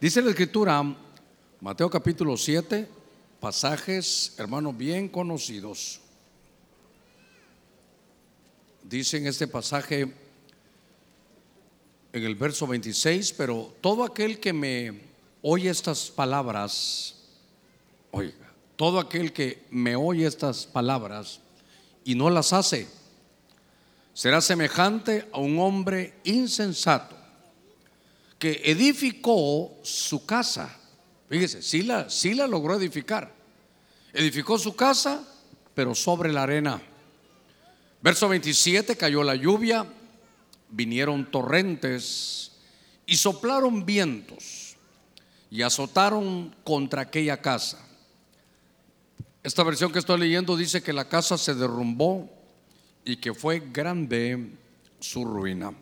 Dice la escritura, Mateo capítulo 7, pasajes, hermanos, bien conocidos. Dice en este pasaje, en el verso 26, pero todo aquel que me oye estas palabras, oiga, todo aquel que me oye estas palabras y no las hace, será semejante a un hombre insensato que edificó su casa. Fíjese, sí la, sí la logró edificar. Edificó su casa, pero sobre la arena. Verso 27, cayó la lluvia, vinieron torrentes y soplaron vientos y azotaron contra aquella casa. Esta versión que estoy leyendo dice que la casa se derrumbó y que fue grande su ruina.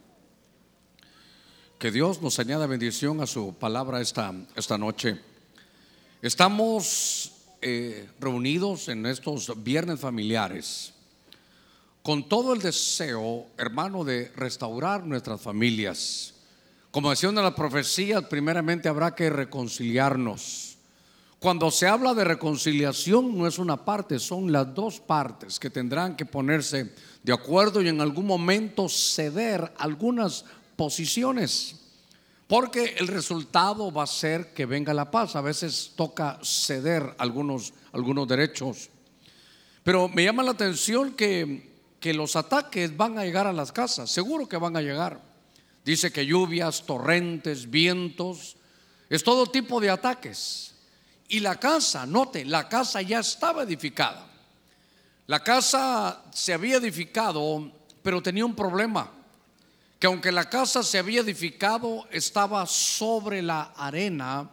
Que Dios nos añada bendición a su palabra esta, esta noche. Estamos eh, reunidos en estos viernes familiares con todo el deseo, hermano, de restaurar nuestras familias. Como decía una de las profecías, primeramente habrá que reconciliarnos. Cuando se habla de reconciliación no es una parte, son las dos partes que tendrán que ponerse de acuerdo y en algún momento ceder algunas posiciones. Porque el resultado va a ser que venga la paz. A veces toca ceder algunos, algunos derechos. Pero me llama la atención que, que los ataques van a llegar a las casas. Seguro que van a llegar. Dice que lluvias, torrentes, vientos, es todo tipo de ataques. Y la casa, note, la casa ya estaba edificada. La casa se había edificado, pero tenía un problema que aunque la casa se había edificado, estaba sobre la arena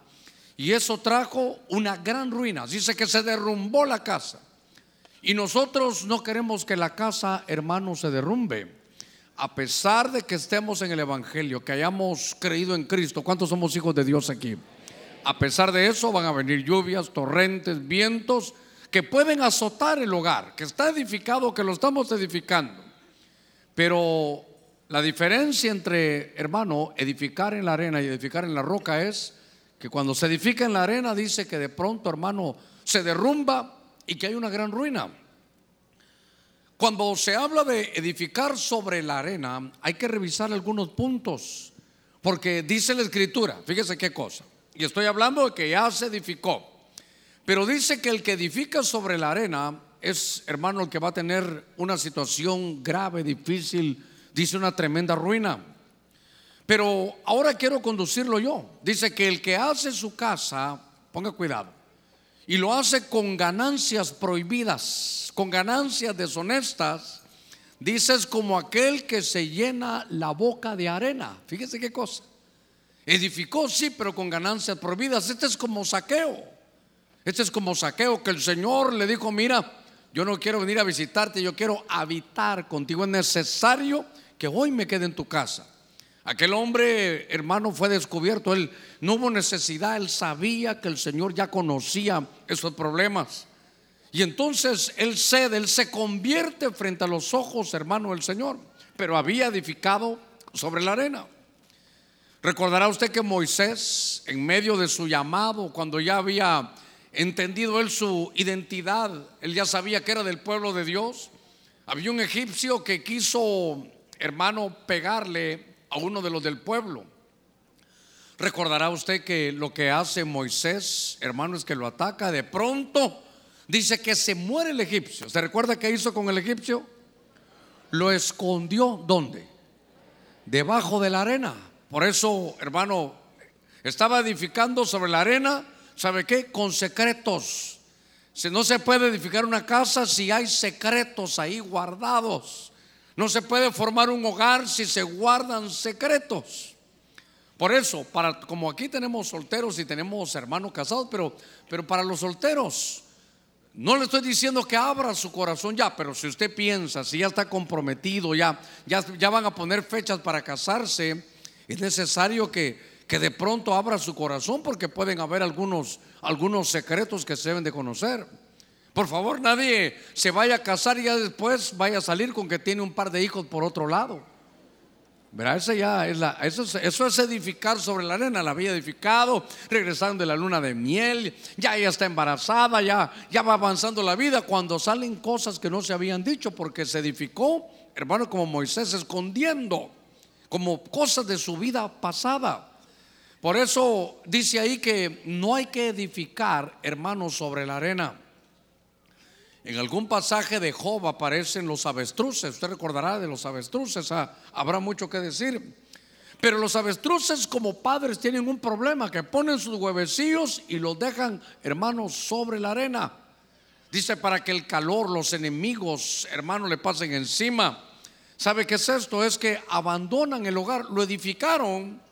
y eso trajo una gran ruina. Dice que se derrumbó la casa. Y nosotros no queremos que la casa, hermano, se derrumbe. A pesar de que estemos en el Evangelio, que hayamos creído en Cristo, ¿cuántos somos hijos de Dios aquí? A pesar de eso van a venir lluvias, torrentes, vientos que pueden azotar el hogar, que está edificado, que lo estamos edificando. Pero la diferencia entre, hermano, edificar en la arena y edificar en la roca es que cuando se edifica en la arena dice que de pronto, hermano, se derrumba y que hay una gran ruina. Cuando se habla de edificar sobre la arena, hay que revisar algunos puntos, porque dice la escritura, fíjese qué cosa, y estoy hablando de que ya se edificó, pero dice que el que edifica sobre la arena es, hermano, el que va a tener una situación grave, difícil, dice una tremenda ruina. Pero ahora quiero conducirlo yo. Dice que el que hace su casa, ponga cuidado, y lo hace con ganancias prohibidas, con ganancias deshonestas, dice es como aquel que se llena la boca de arena. Fíjese qué cosa. Edificó, sí, pero con ganancias prohibidas. Este es como saqueo. Este es como saqueo que el Señor le dijo, mira, yo no quiero venir a visitarte, yo quiero habitar contigo. Es necesario que hoy me quede en tu casa. Aquel hombre, hermano, fue descubierto. Él no hubo necesidad, él sabía que el Señor ya conocía esos problemas. Y entonces él cede, él se convierte frente a los ojos, hermano, del Señor. Pero había edificado sobre la arena. Recordará usted que Moisés, en medio de su llamado, cuando ya había entendido él su identidad, él ya sabía que era del pueblo de Dios. Había un egipcio que quiso hermano, pegarle a uno de los del pueblo. Recordará usted que lo que hace Moisés, hermano, es que lo ataca. De pronto dice que se muere el egipcio. ¿Se recuerda qué hizo con el egipcio? Lo escondió ¿dónde? Debajo de la arena. Por eso, hermano, estaba edificando sobre la arena, ¿sabe qué? Con secretos. Si no se puede edificar una casa si hay secretos ahí guardados. No se puede formar un hogar si se guardan secretos. Por eso, para, como aquí tenemos solteros y tenemos hermanos casados, pero, para los solteros, no le estoy diciendo que abra su corazón ya, pero si usted piensa, si ya está comprometido, ya, ya, van a poner fechas para casarse, es necesario que, que de pronto abra su corazón porque pueden haber algunos, algunos secretos que se deben de conocer. Por favor, nadie se vaya a casar y ya después vaya a salir con que tiene un par de hijos por otro lado. ¿Verdad? Esa ya es la, eso, es, edificar sobre la arena. La había edificado, regresando de la luna de miel, ya ella está embarazada, ya, ya va avanzando la vida. Cuando salen cosas que no se habían dicho, porque se edificó, hermano, como Moisés escondiendo, como cosas de su vida pasada. Por eso dice ahí que no hay que edificar, hermanos, sobre la arena. En algún pasaje de Job aparecen los avestruces. Usted recordará de los avestruces. Ah, habrá mucho que decir. Pero los avestruces como padres tienen un problema, que ponen sus huevecillos y los dejan, hermanos, sobre la arena. Dice para que el calor, los enemigos, hermanos, le pasen encima. ¿Sabe qué es esto? Es que abandonan el hogar, lo edificaron,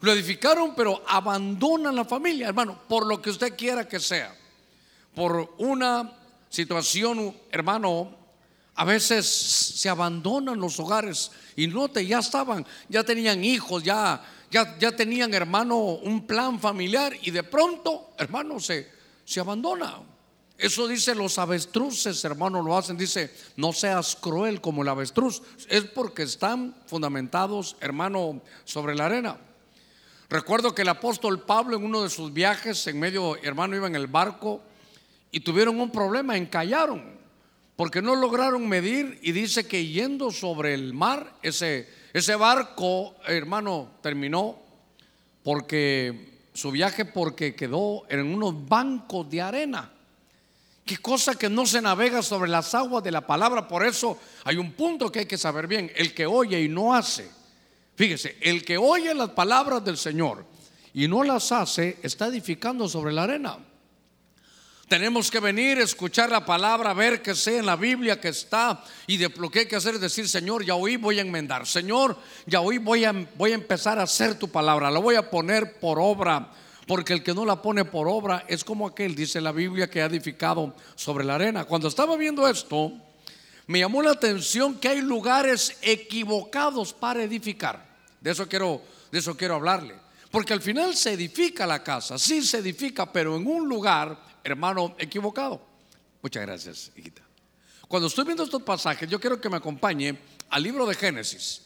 lo edificaron, pero abandonan la familia, hermano, por lo que usted quiera que sea. Por una situación, hermano, a veces se abandonan los hogares y note, ya estaban, ya tenían hijos, ya, ya, ya tenían, hermano, un plan familiar y de pronto, hermano, se, se abandona. Eso dice los avestruces, hermano, lo hacen. Dice, no seas cruel como el avestruz. Es porque están fundamentados, hermano, sobre la arena. Recuerdo que el apóstol Pablo en uno de sus viajes, en medio, hermano, iba en el barco y tuvieron un problema, encallaron, porque no lograron medir y dice que yendo sobre el mar, ese, ese barco, hermano, terminó porque su viaje porque quedó en unos bancos de arena. Qué cosa que no se navega sobre las aguas de la palabra. Por eso hay un punto que hay que saber bien. El que oye y no hace. Fíjese, el que oye las palabras del Señor y no las hace, está edificando sobre la arena. Tenemos que venir, escuchar la palabra, ver que sea en la Biblia que está y de lo que hay que hacer es decir, Señor, ya hoy voy a enmendar. Señor, ya hoy voy a, voy a empezar a hacer tu palabra, la voy a poner por obra. Porque el que no la pone por obra es como aquel, dice la Biblia, que ha edificado sobre la arena. Cuando estaba viendo esto, me llamó la atención que hay lugares equivocados para edificar. De eso quiero, de eso quiero hablarle. Porque al final se edifica la casa, sí se edifica, pero en un lugar hermano equivocado. Muchas gracias, hijita. Cuando estoy viendo estos pasajes, yo quiero que me acompañe al libro de Génesis.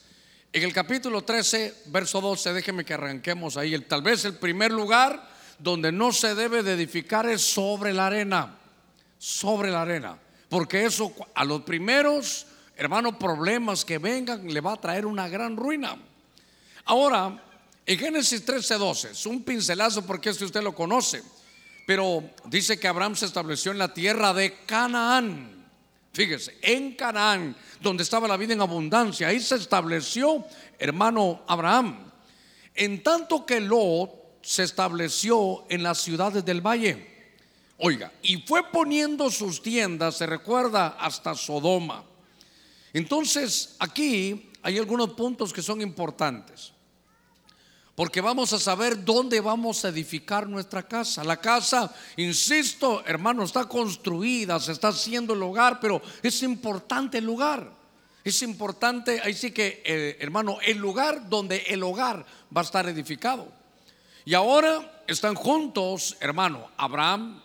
En el capítulo 13, verso 12, déjeme que arranquemos ahí. tal vez el primer lugar donde no se debe de edificar es sobre la arena. Sobre la arena. Porque eso a los primeros, hermanos, problemas que vengan le va a traer una gran ruina. Ahora, en Génesis 13, 12, es un pincelazo porque si usted lo conoce. Pero dice que Abraham se estableció en la tierra de Canaán. Fíjese, en Canaán, donde estaba la vida en abundancia, ahí se estableció, hermano Abraham. En tanto que Lot se estableció en las ciudades del valle. Oiga, y fue poniendo sus tiendas, se recuerda, hasta Sodoma. Entonces, aquí hay algunos puntos que son importantes. Porque vamos a saber dónde vamos a edificar nuestra casa. La casa, insisto, hermano, está construida, se está haciendo el hogar, pero es importante el lugar. Es importante, ahí sí que, eh, hermano, el lugar donde el hogar va a estar edificado. Y ahora están juntos, hermano, Abraham.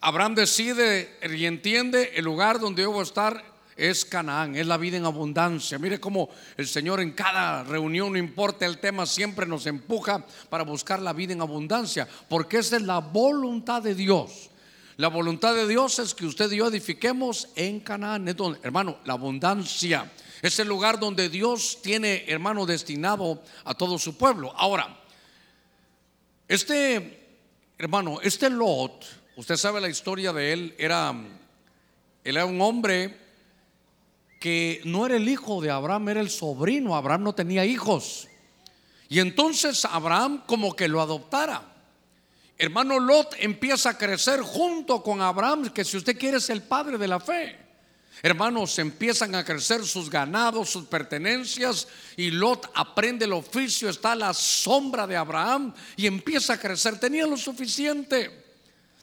Abraham decide y entiende el lugar donde yo voy a estar es Canaán, es la vida en abundancia. Mire cómo el Señor en cada reunión, no importa el tema, siempre nos empuja para buscar la vida en abundancia, porque esa es la voluntad de Dios. La voluntad de Dios es que usted y yo edifiquemos en Canaán. hermano, la abundancia es el lugar donde Dios tiene, hermano, destinado a todo su pueblo. Ahora, este, hermano, este Lot, usted sabe la historia de él, era, él era un hombre que no era el hijo de Abraham, era el sobrino. Abraham no tenía hijos. Y entonces Abraham como que lo adoptara. Hermano Lot empieza a crecer junto con Abraham, que si usted quiere es el padre de la fe. Hermanos, empiezan a crecer sus ganados, sus pertenencias, y Lot aprende el oficio, está a la sombra de Abraham y empieza a crecer. Tenía lo suficiente.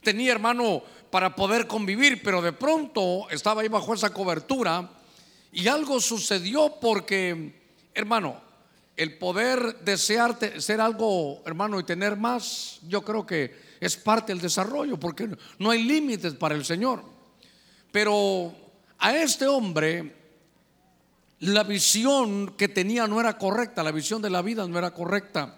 Tenía, hermano, para poder convivir, pero de pronto estaba ahí bajo esa cobertura y algo sucedió porque, hermano, el poder desear ser algo, hermano, y tener más, yo creo que es parte del desarrollo, porque no hay límites para el Señor. Pero a este hombre la visión que tenía no era correcta, la visión de la vida no era correcta.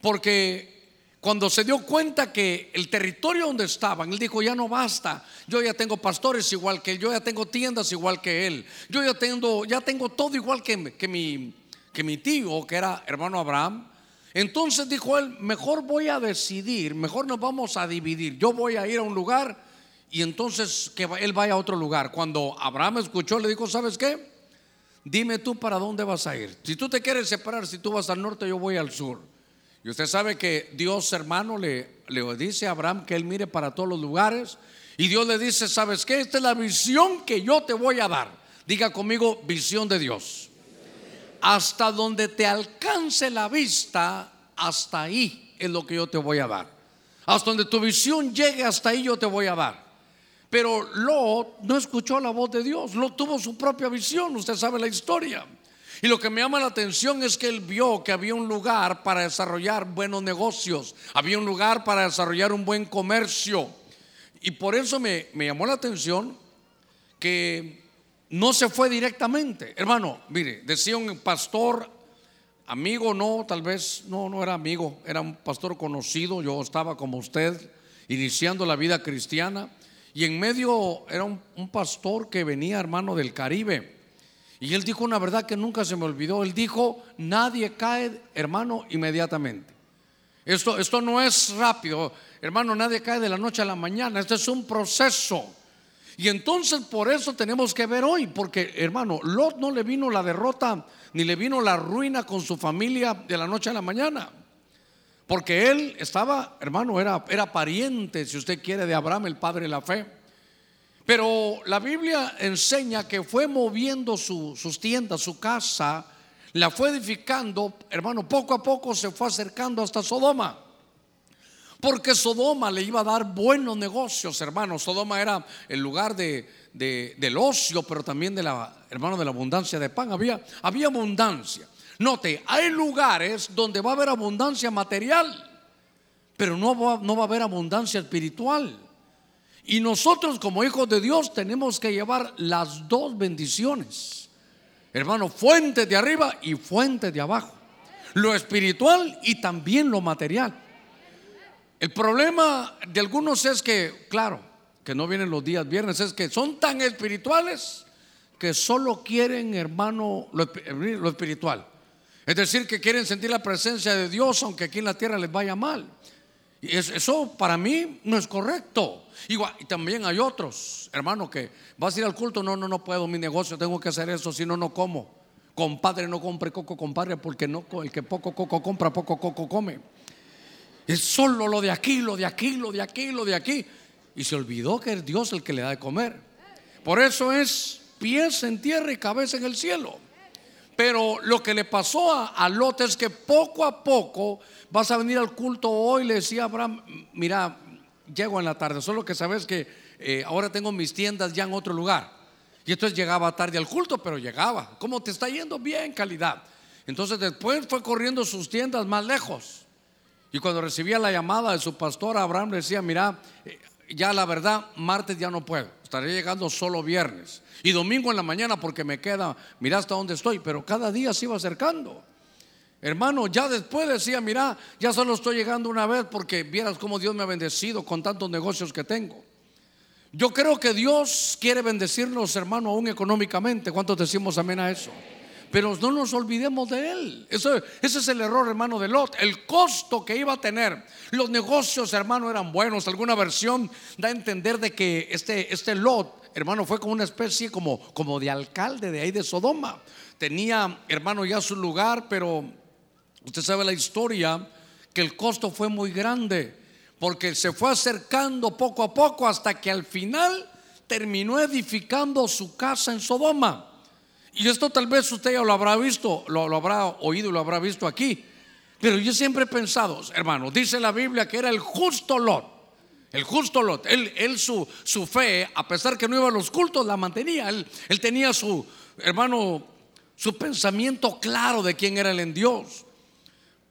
Porque cuando se dio cuenta que el territorio donde estaban, él dijo, ya no basta, yo ya tengo pastores igual que él, yo ya tengo tiendas igual que él, yo ya tengo, ya tengo todo igual que, que, mi, que mi tío, que era hermano Abraham. Entonces dijo él, mejor voy a decidir, mejor nos vamos a dividir, yo voy a ir a un lugar y entonces que él vaya a otro lugar. Cuando Abraham escuchó, le dijo, ¿sabes qué? Dime tú para dónde vas a ir. Si tú te quieres separar, si tú vas al norte, yo voy al sur. Y usted sabe que Dios, hermano, le, le dice a Abraham que él mire para todos los lugares. Y Dios le dice, ¿sabes qué? Esta es la visión que yo te voy a dar. Diga conmigo, visión de Dios. Hasta donde te alcance la vista, hasta ahí es lo que yo te voy a dar. Hasta donde tu visión llegue, hasta ahí yo te voy a dar. Pero Lot no escuchó la voz de Dios. Lot tuvo su propia visión. Usted sabe la historia. Y lo que me llama la atención es que él vio que había un lugar para desarrollar buenos negocios, había un lugar para desarrollar un buen comercio. Y por eso me, llamó la atención que no se fue directamente. Hermano, mire, decía un pastor, amigo no, tal vez no, no era amigo, era un pastor conocido, yo estaba como usted, iniciando la vida cristiana, y en medio era un, un pastor que venía, hermano, del Caribe y él dijo una verdad que nunca se me olvidó. Él dijo, nadie cae, hermano, inmediatamente. Esto, esto no es rápido, hermano, nadie cae de la noche a la mañana. Este es un proceso. Y entonces por eso tenemos que ver hoy, porque hermano, Lot no le vino la derrota ni le vino la ruina con su familia de la noche a la mañana. Porque él estaba, hermano, era, era pariente, si usted quiere, de Abraham, el padre de la fe. Pero la Biblia enseña que fue moviendo sus tiendas, su casa, la fue edificando, hermano, poco a poco se fue acercando hasta Sodoma. Porque Sodoma le iba a dar buenos negocios, hermano. Sodoma era el lugar de, del ocio, pero también de la, hermano, de la abundancia de pan. Había, había abundancia. Note, hay lugares donde va a haber abundancia material, pero no no va a haber abundancia espiritual. Y nosotros como hijos de Dios tenemos que llevar las dos bendiciones. Hermano, fuente de arriba y fuente de abajo. Lo espiritual y también lo material. El problema de algunos es que, claro, que no vienen los días viernes, es que son tan espirituales que solo quieren, hermano, lo, lo espiritual. Es decir, que quieren sentir la presencia de Dios aunque aquí en la tierra les vaya mal. Eso para mí no es correcto. Igual, y también hay otros, hermano, que vas a ir al culto, no, no, no puedo, mi negocio, tengo que hacer eso, si no, no como. Compadre, no compre coco, compadre, porque no, el que poco coco compra, poco coco come. Es solo lo de aquí, lo de aquí, lo de aquí, lo de aquí. Y se olvidó que es Dios el que le da de comer. Por eso es pies en tierra y cabeza en el cielo. Pero lo que le pasó a, Lot es que poco a poco vas a venir al culto hoy, le decía Abraham, mira, llego en la tarde, solo que sabes que eh, ahora tengo mis tiendas ya en otro lugar. Y entonces llegaba tarde al culto, pero llegaba. ¿Cómo te está yendo? Bien, calidad. Entonces después fue corriendo sus tiendas más lejos. Y cuando recibía la llamada de su pastor, Abraham le decía, mira, eh, ya la verdad, martes ya no puedo. Estaré llegando solo viernes. Y domingo en la mañana porque me queda, mira hasta dónde estoy. Pero cada día se iba acercando. Hermano, ya después decía, mira, ya solo estoy llegando una vez porque vieras cómo Dios me ha bendecido con tantos negocios que tengo. Yo creo que Dios quiere bendecirnos, hermano, aún económicamente. ¿Cuántos decimos amén a eso? Pero no nos olvidemos de Él. Eso, ese es el error, hermano, de Lot. El costo que iba a tener. Los negocios, hermano, eran buenos. Alguna versión da a entender de que este, este Lot, hermano, fue como una especie como, como de alcalde de ahí de Sodoma. Tenía, hermano, ya su lugar, pero Usted sabe la historia que el costo fue muy grande porque se fue acercando poco a poco hasta que al final terminó edificando su casa en Sodoma. Y esto tal vez usted ya lo habrá visto, lo, habrá oído, lo habrá visto aquí. Pero yo siempre he pensado, hermano, dice la Biblia que era el justo Lot. El justo Lot. Él, él su, su, fe, a pesar que no iba a los cultos, la mantenía. Él, él tenía su, hermano, su pensamiento claro de quién era él en Dios.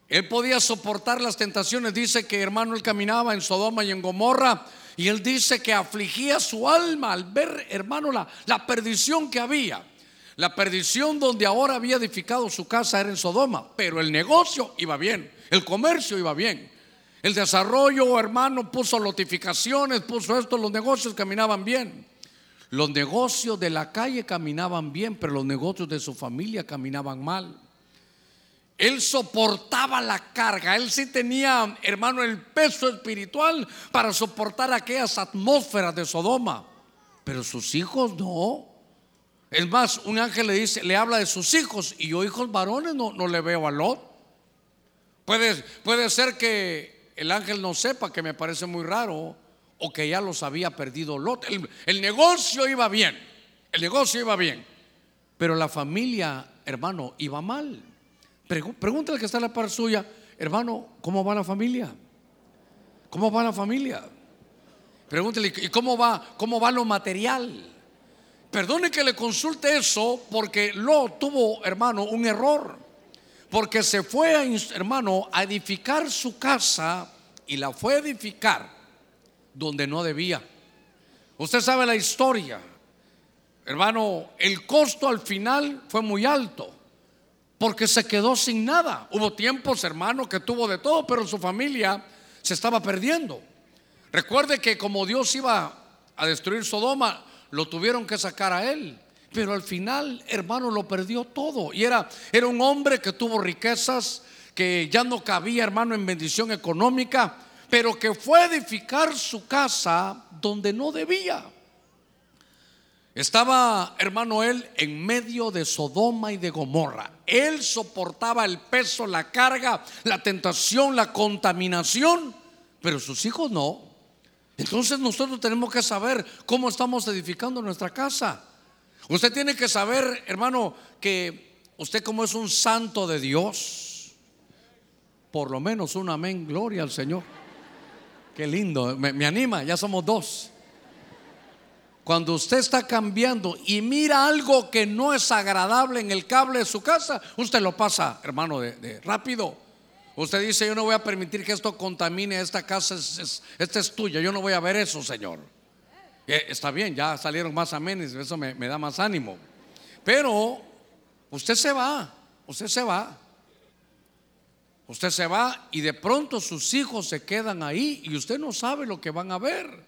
Él podía soportar las tentaciones. Dice que hermano, él caminaba en Sodoma y en Gomorra. Y él dice que afligía su alma al ver, hermano, la, la perdición que había. La perdición donde ahora había edificado su casa era en Sodoma, pero el negocio iba bien, el comercio iba bien. El desarrollo, hermano, puso notificaciones, puso esto, los negocios caminaban bien. Los negocios de la calle caminaban bien, pero los negocios de su familia caminaban mal. Él soportaba la carga, él sí tenía, hermano, el peso espiritual para soportar aquellas atmósferas de Sodoma, pero sus hijos no. Es más, un ángel le dice, le habla de sus hijos y yo hijos varones no, no le veo a Lot. Puede, puede ser que el ángel no sepa, que me parece muy raro, o que ya los había perdido Lot. El, negocio iba bien, el negocio iba bien, pero la familia, hermano, iba mal. Pregúntale que está en la par suya, hermano, ¿cómo va la familia? ¿Cómo va la familia? Pregúntele, ¿y cómo va, cómo va lo material? Perdone que le consulte eso porque lo tuvo, hermano, un error. Porque se fue, hermano, a edificar su casa y la fue a edificar donde no debía. Usted sabe la historia. Hermano, el costo al final fue muy alto porque se quedó sin nada. Hubo tiempos, hermano, que tuvo de todo, pero su familia se estaba perdiendo. Recuerde que como Dios iba a destruir Sodoma, lo tuvieron que sacar a él. Pero al final, hermano, lo perdió todo. Y era, era un hombre que tuvo riquezas, que ya no cabía, hermano, en bendición económica, pero que fue a edificar su casa donde no debía. Estaba, hermano, él en medio de Sodoma y de Gomorra. Él soportaba el peso, la carga, la tentación, la contaminación, pero sus hijos no. Entonces nosotros tenemos que saber cómo estamos edificando nuestra casa. Usted tiene que saber, hermano, que usted como es un santo de Dios, por lo menos un amén, gloria al Señor. Qué lindo, me, me anima, ya somos dos. Cuando usted está cambiando y mira algo que no es agradable en el cable de su casa, usted lo pasa, hermano, de, rápido. Usted dice, yo no voy a permitir que esto contamine esta casa, esta es tuya, yo no voy a ver eso, Señor. Eh, está bien, ya salieron más amenes, eso me, da más ánimo. Pero usted se va, usted se va. Usted se va y de pronto sus hijos se quedan ahí y usted no sabe lo que van a ver.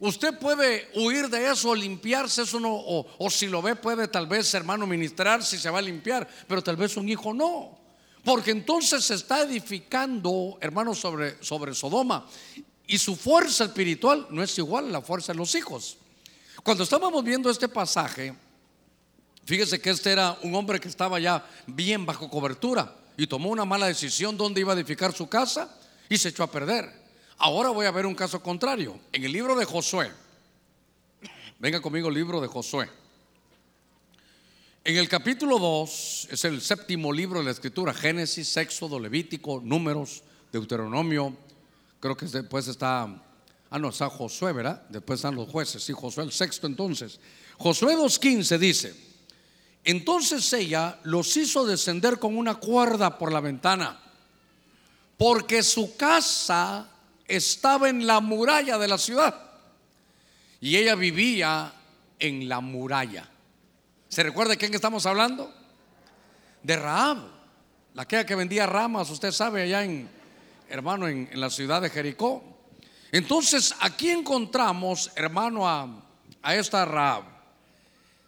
Usted puede huir de eso, limpiarse, eso no, o, si lo ve puede tal vez, hermano, ministrar si se va a limpiar, pero tal vez un hijo no. Porque entonces se está edificando, hermano, sobre, sobre Sodoma. Y su fuerza espiritual no es igual a la fuerza de los hijos. Cuando estábamos viendo este pasaje, fíjese que este era un hombre que estaba ya bien bajo cobertura y tomó una mala decisión donde iba a edificar su casa y se echó a perder. Ahora voy a ver un caso contrario. En el libro de Josué, venga conmigo el libro de Josué. En el capítulo 2, es el séptimo libro de la escritura, Génesis, Éxodo, Levítico, Números, Deuteronomio, creo que después está, ah no, está Josué, ¿verdad? Después están los jueces, sí, Josué el sexto entonces. Josué 2.15 dice, entonces ella los hizo descender con una cuerda por la ventana, porque su casa estaba en la muralla de la ciudad y ella vivía en la muralla. ¿Se recuerda de quién estamos hablando? De Raab, la que vendía ramas, usted sabe, allá en, hermano, en, la ciudad de Jericó. Entonces, aquí encontramos, hermano, a, a esta Raab.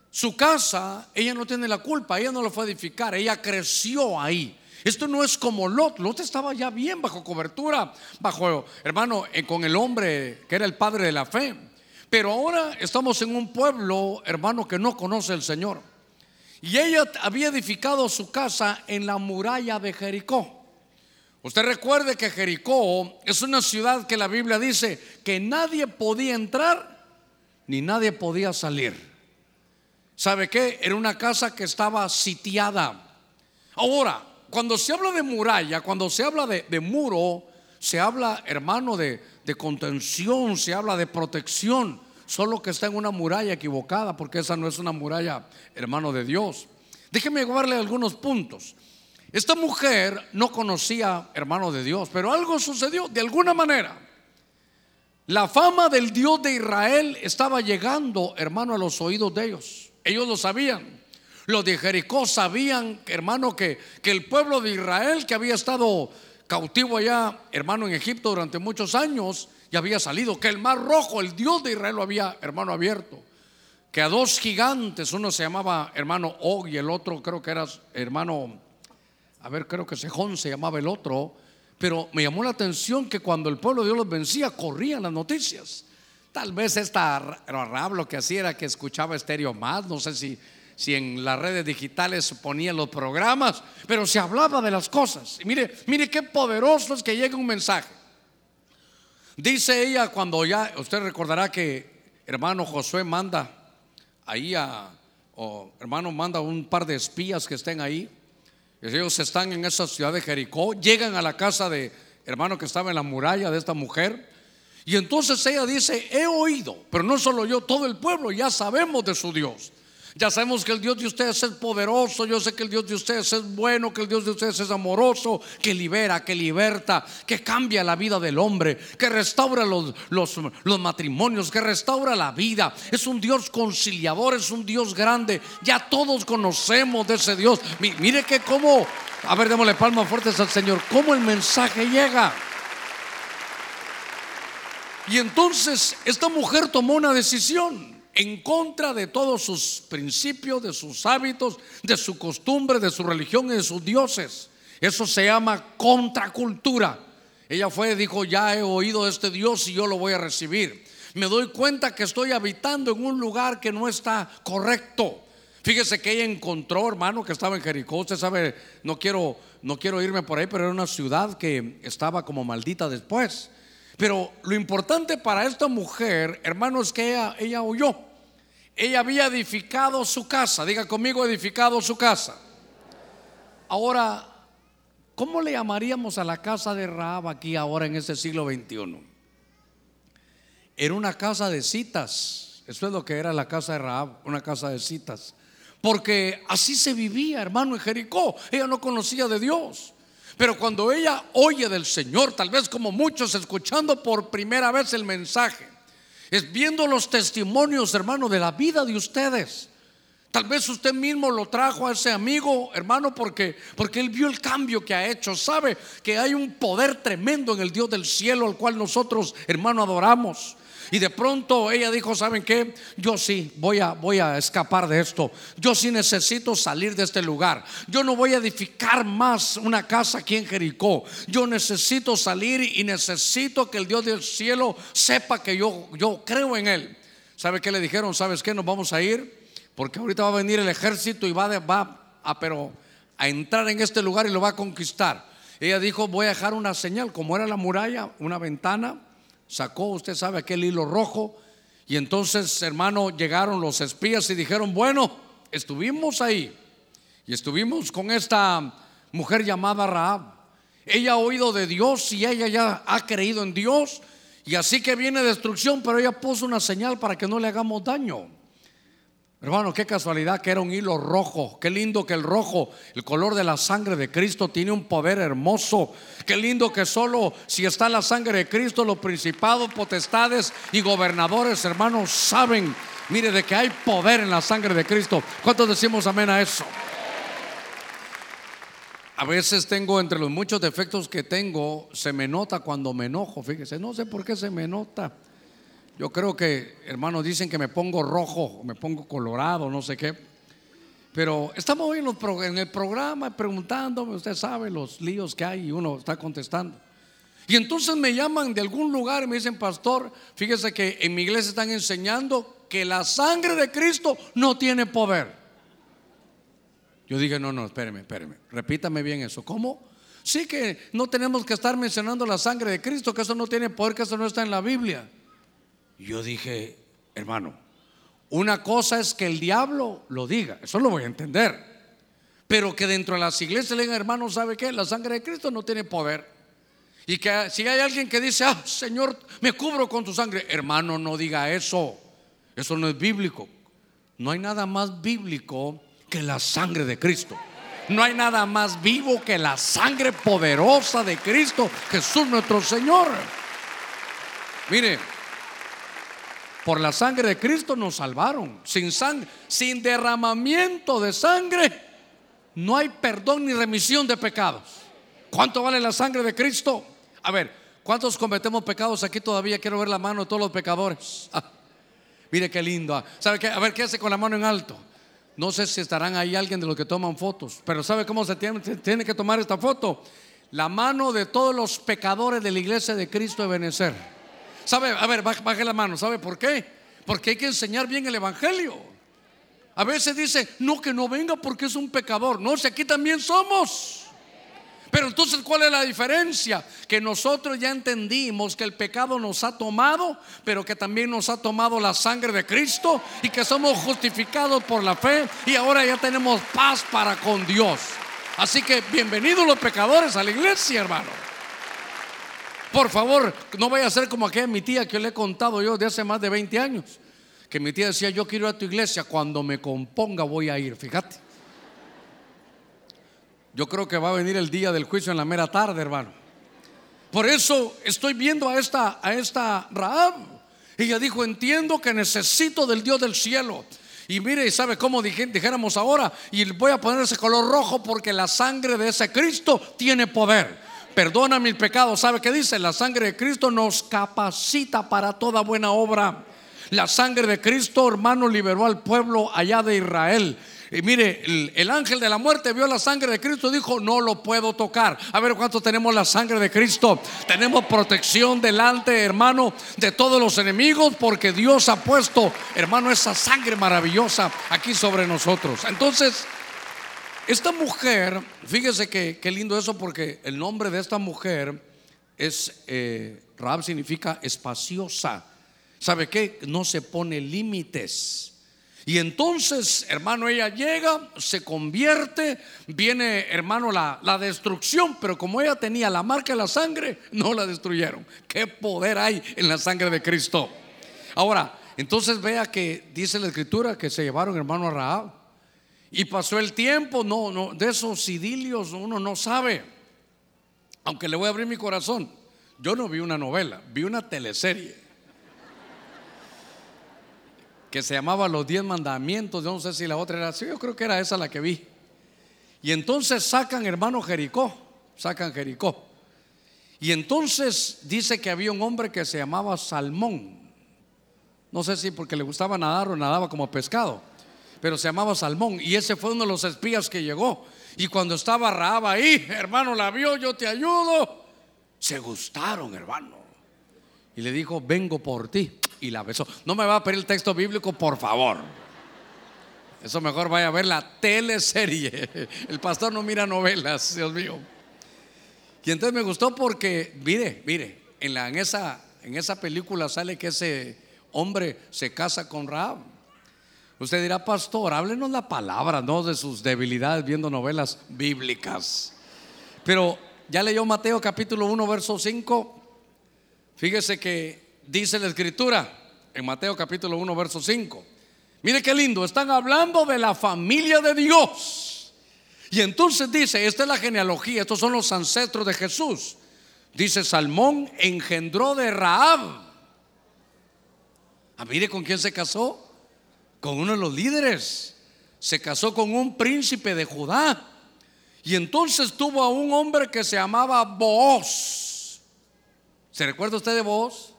Su casa, ella no tiene la culpa, ella no lo fue a edificar, ella creció ahí. Esto no es como Lot. Lot estaba ya bien bajo cobertura, bajo, hermano, eh, con el hombre que era el padre de la fe. Pero ahora estamos en un pueblo, hermano, que no conoce al Señor. Y ella había edificado su casa en la muralla de Jericó. Usted recuerde que Jericó es una ciudad que la Biblia dice que nadie podía entrar ni nadie podía salir. ¿Sabe qué? Era una casa que estaba sitiada. Ahora, cuando se habla de muralla, cuando se habla de, muro, se habla, hermano, de, de contención, se habla de protección. Solo que está en una muralla equivocada, porque esa no es una muralla, hermano de Dios. Déjeme llevarle algunos puntos. Esta mujer no conocía, hermano de Dios, pero algo sucedió de alguna manera. La fama del Dios de Israel estaba llegando, hermano, a los oídos de ellos. Ellos lo sabían. Los de Jericó sabían, hermano, que, que el pueblo de Israel que había estado cautivo allá, hermano, en Egipto durante muchos años, y había salido, que el mar rojo, el Dios de Israel lo había, hermano, abierto. Que a dos gigantes, uno se llamaba hermano Og y el otro creo que era hermano, a ver, creo que Sejón se llamaba el otro, pero me llamó la atención que cuando el pueblo de Dios los vencía, corrían las noticias. Tal vez esta Rahab lo que hacía era que escuchaba estéreo más, no sé si, si en las redes digitales ponían los programas, pero se hablaba de las cosas. Y mire, mire qué poderoso es que llegue un mensaje. Dice ella cuando ya, usted recordará que hermano Josué manda ahí a, o hermano manda un par de espías que estén ahí. Ellos están en esa ciudad de Jericó, llegan a la casa de hermano que estaba en la muralla de esta mujer. Y entonces ella dice, he oído, pero no solo yo, todo el pueblo ya sabemos de su Dios. Ya sabemos que el Dios de ustedes es poderoso, yo sé que el Dios de ustedes es bueno, que el Dios de ustedes es amoroso, que libera, que liberta, que cambia la vida del hombre, que restaura los, los, matrimonios, que restaura la vida. Es un Dios conciliador, es un Dios grande. Ya todos conocemos de ese Dios. Mire que como, a ver, démosle palmas fuertes al Señor, cómo el mensaje llega. Y entonces esta mujer tomó una decisión en contra de todos sus principios, de sus hábitos, de su costumbre, de su religión y de sus dioses. Eso se llama contracultura. Ella fue, dijo, ya he oído de este Dios y yo lo voy a recibir. Me doy cuenta que estoy habitando en un lugar que no está correcto. Fíjese que ella encontró, hermano, que estaba en Jericó. Usted sabe, no quiero, no quiero irme por ahí, pero era una ciudad que estaba como maldita después. Pero lo importante para esta mujer, hermano, es que ella, huyó. Ella había edificado su casa. Diga conmigo, edificado su casa. Ahora, ¿cómo le llamaríamos a la casa de Rahab aquí ahora en este siglo XXI? Era una casa de citas. Eso es lo que era la casa de Rahab, una casa de citas. Porque así se vivía, hermano, en Jericó. Ella no conocía de Dios. Pero cuando ella oye del Señor, tal vez como muchos escuchando por primera vez el mensaje, es viendo los testimonios, hermano, de la vida de ustedes. Tal vez usted mismo lo trajo a ese amigo, hermano, porque, porque él vio el cambio que ha hecho. Sabe que hay un poder tremendo en el Dios del cielo al cual nosotros, hermano, adoramos. Y de pronto ella dijo, ¿saben qué? Yo sí, voy a, voy a escapar de esto. Yo sí necesito salir de este lugar. Yo no voy a edificar más una casa aquí en Jericó. Yo necesito salir y necesito que el Dios del cielo sepa que yo, yo creo en Él. ¿Sabe qué le dijeron? ¿Sabes qué? Nos vamos a ir porque ahorita va a venir el ejército y va, va a, pero, a entrar en este lugar y lo va a conquistar. Ella dijo, voy a dejar una señal, como era la muralla, una ventana sacó, usted sabe, aquel hilo rojo. Y entonces, hermano, llegaron los espías y dijeron, bueno, estuvimos ahí. Y estuvimos con esta mujer llamada Raab. Ella ha oído de Dios y ella ya ha creído en Dios. Y así que viene destrucción, pero ella puso una señal para que no le hagamos daño. Hermano, qué casualidad que era un hilo rojo. Qué lindo que el rojo, el color de la sangre de Cristo, tiene un poder hermoso. Qué lindo que solo si está la sangre de Cristo, los principados, potestades y gobernadores, hermanos, saben, mire, de que hay poder en la sangre de Cristo. ¿Cuántos decimos amén a eso? A veces tengo, entre los muchos defectos que tengo, se me nota cuando me enojo. Fíjese, no sé por qué se me nota. Yo creo que, hermanos, dicen que me pongo rojo, me pongo colorado, no sé qué. Pero estamos hoy en, el programa preguntándome, usted sabe los líos que hay y uno está contestando. Y entonces me llaman de algún lugar y me dicen, pastor, fíjese que en mi iglesia están enseñando que la sangre de Cristo no tiene poder. Yo dije, no, no, espéreme, espéreme, repítame bien eso. ¿Cómo? Sí que no tenemos que estar mencionando la sangre de Cristo, que eso no tiene poder, que eso no está en la Biblia. Yo dije, hermano, una cosa es que el diablo lo diga, eso lo voy a entender. Pero que dentro de las iglesias le digan, hermano, ¿sabe qué? La sangre de Cristo no tiene poder. Y que si hay alguien que dice, ah, Señor, me cubro con tu sangre, hermano, no diga eso. Eso no es bíblico. No hay nada más bíblico que la sangre de Cristo. No hay nada más vivo que la sangre poderosa de Cristo, Jesús nuestro Señor. Mire, Por la sangre de Cristo nos salvaron. Sin sangre, sin derramamiento de sangre, no hay perdón ni remisión de pecados. ¿Cuánto vale la sangre de Cristo? A ver, ¿cuántos cometemos pecados aquí todavía? Quiero ver la mano de todos los pecadores. Ah, mire qué lindo. ¿Sabe qué? A ver, ¿qué hace con la mano en alto? No sé si estarán ahí alguien de los que toman fotos, pero ¿sabe cómo se tiene, tiene que tomar esta foto? La mano de todos los pecadores de la iglesia de Cristo de Benecer. ¿Sabe? A ver, baje la mano. ¿Sabe por qué? Porque hay que enseñar bien el Evangelio. A veces dice, no, que no venga porque es un pecador. No, si aquí también somos. Pero entonces, ¿cuál es la diferencia? Que nosotros ya entendimos que el pecado nos ha tomado, pero que también nos ha tomado la sangre de Cristo y que somos justificados por la fe y ahora ya tenemos paz para con Dios. Así que bienvenidos los pecadores a la iglesia, hermano. Por favor, no vaya a ser como aquella mi tía que le he contado yo de hace más de 20 años. Que mi tía decía, yo quiero ir a tu iglesia, cuando me componga voy a ir, fíjate. Yo creo que va a venir el día del juicio en la mera tarde, hermano. Por eso estoy viendo a esta, a esta Raab. Ella dijo, entiendo que necesito del Dios del cielo. Y mire, ¿sabe cómo dijéramos ahora? Y voy a poner ese color rojo porque la sangre de ese Cristo tiene poder. Perdona mis pecados. ¿Sabe qué dice? La sangre de Cristo nos capacita para toda buena obra. La sangre de Cristo, hermano, liberó al pueblo allá de Israel. Y mire, el, ángel de la muerte vio la sangre de Cristo y dijo, no lo puedo tocar. A ver cuánto tenemos la sangre de Cristo. Tenemos protección delante, hermano, de todos los enemigos, porque Dios ha puesto, hermano, esa sangre maravillosa aquí sobre nosotros. Entonces, esta mujer, fíjese que qué lindo eso, porque el nombre de esta mujer es, eh, Rab significa espaciosa. ¿Sabe qué? No se pone límites. Y entonces, hermano, ella llega, se convierte, viene, hermano, la, la, destrucción, pero como ella tenía la marca de la sangre, no la destruyeron. ¿Qué poder hay en la sangre de Cristo? Ahora, entonces vea que dice la escritura que se llevaron, hermano, a Rahab. Y pasó el tiempo, no, no, de esos idilios uno no sabe. Aunque le voy a abrir mi corazón, yo no vi una novela, vi una teleserie que se llamaba Los Diez Mandamientos. Yo no sé si la otra era así, yo creo que era esa la que vi. Y entonces sacan, hermano Jericó, sacan Jericó. Y entonces dice que había un hombre que se llamaba Salmón. No sé si porque le gustaba nadar o nadaba como pescado, pero se llamaba Salmón. Y ese fue uno de los espías que llegó. Y cuando estaba Raab ahí, hermano, la vio, yo te ayudo. Se gustaron, hermano. Y le dijo, vengo por ti y la besó. No me va a pedir el texto bíblico, por favor. Eso mejor vaya a ver la teleserie. El pastor no mira novelas, Dios mío. Y entonces me gustó porque, mire, mire, en, en, esa, en esa película sale que ese hombre se casa con Raab. Usted dirá, pastor, háblenos la palabra, no de sus debilidades viendo novelas bíblicas. Pero ya leyó Mateo capítulo 1, verso 5. Fíjese que dice la escritura en Mateo capítulo 1, verso 5. Mire qué lindo, están hablando de la familia de Dios. Y entonces dice, esta es la genealogía, estos son los ancestros de Jesús. Dice, Salmón engendró de Raab. Ah, mire con quién se casó. Con uno de los líderes. Se casó con un príncipe de Judá. Y entonces tuvo a un hombre que se llamaba Booz. ¿Se recuerda usted de Booz?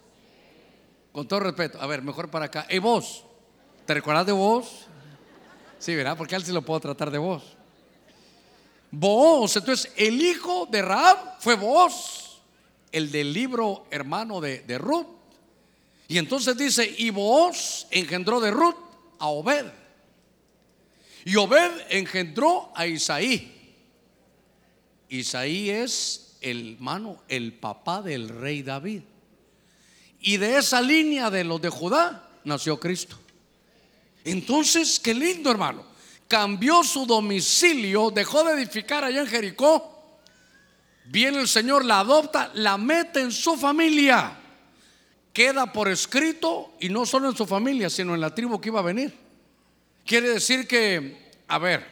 Con todo respeto. A ver, mejor para acá. ¿Y vos? ¿Te recuerdas de vos? Sí, ¿verdad? Porque él sí lo puedo tratar de vos. Vos, entonces el hijo de Raab fue vos, el del libro hermano de, de Ruth. Y entonces dice, y vos engendró de Ruth a Obed. Y Obed engendró a Isaí. Isaí es el hermano, el papá del rey David. Y de esa línea de los de Judá nació Cristo. Entonces, qué lindo hermano. Cambió su domicilio, dejó de edificar allá en Jericó. Viene el Señor, la adopta, la mete en su familia. Queda por escrito y no solo en su familia, sino en la tribu que iba a venir. Quiere decir que, a ver,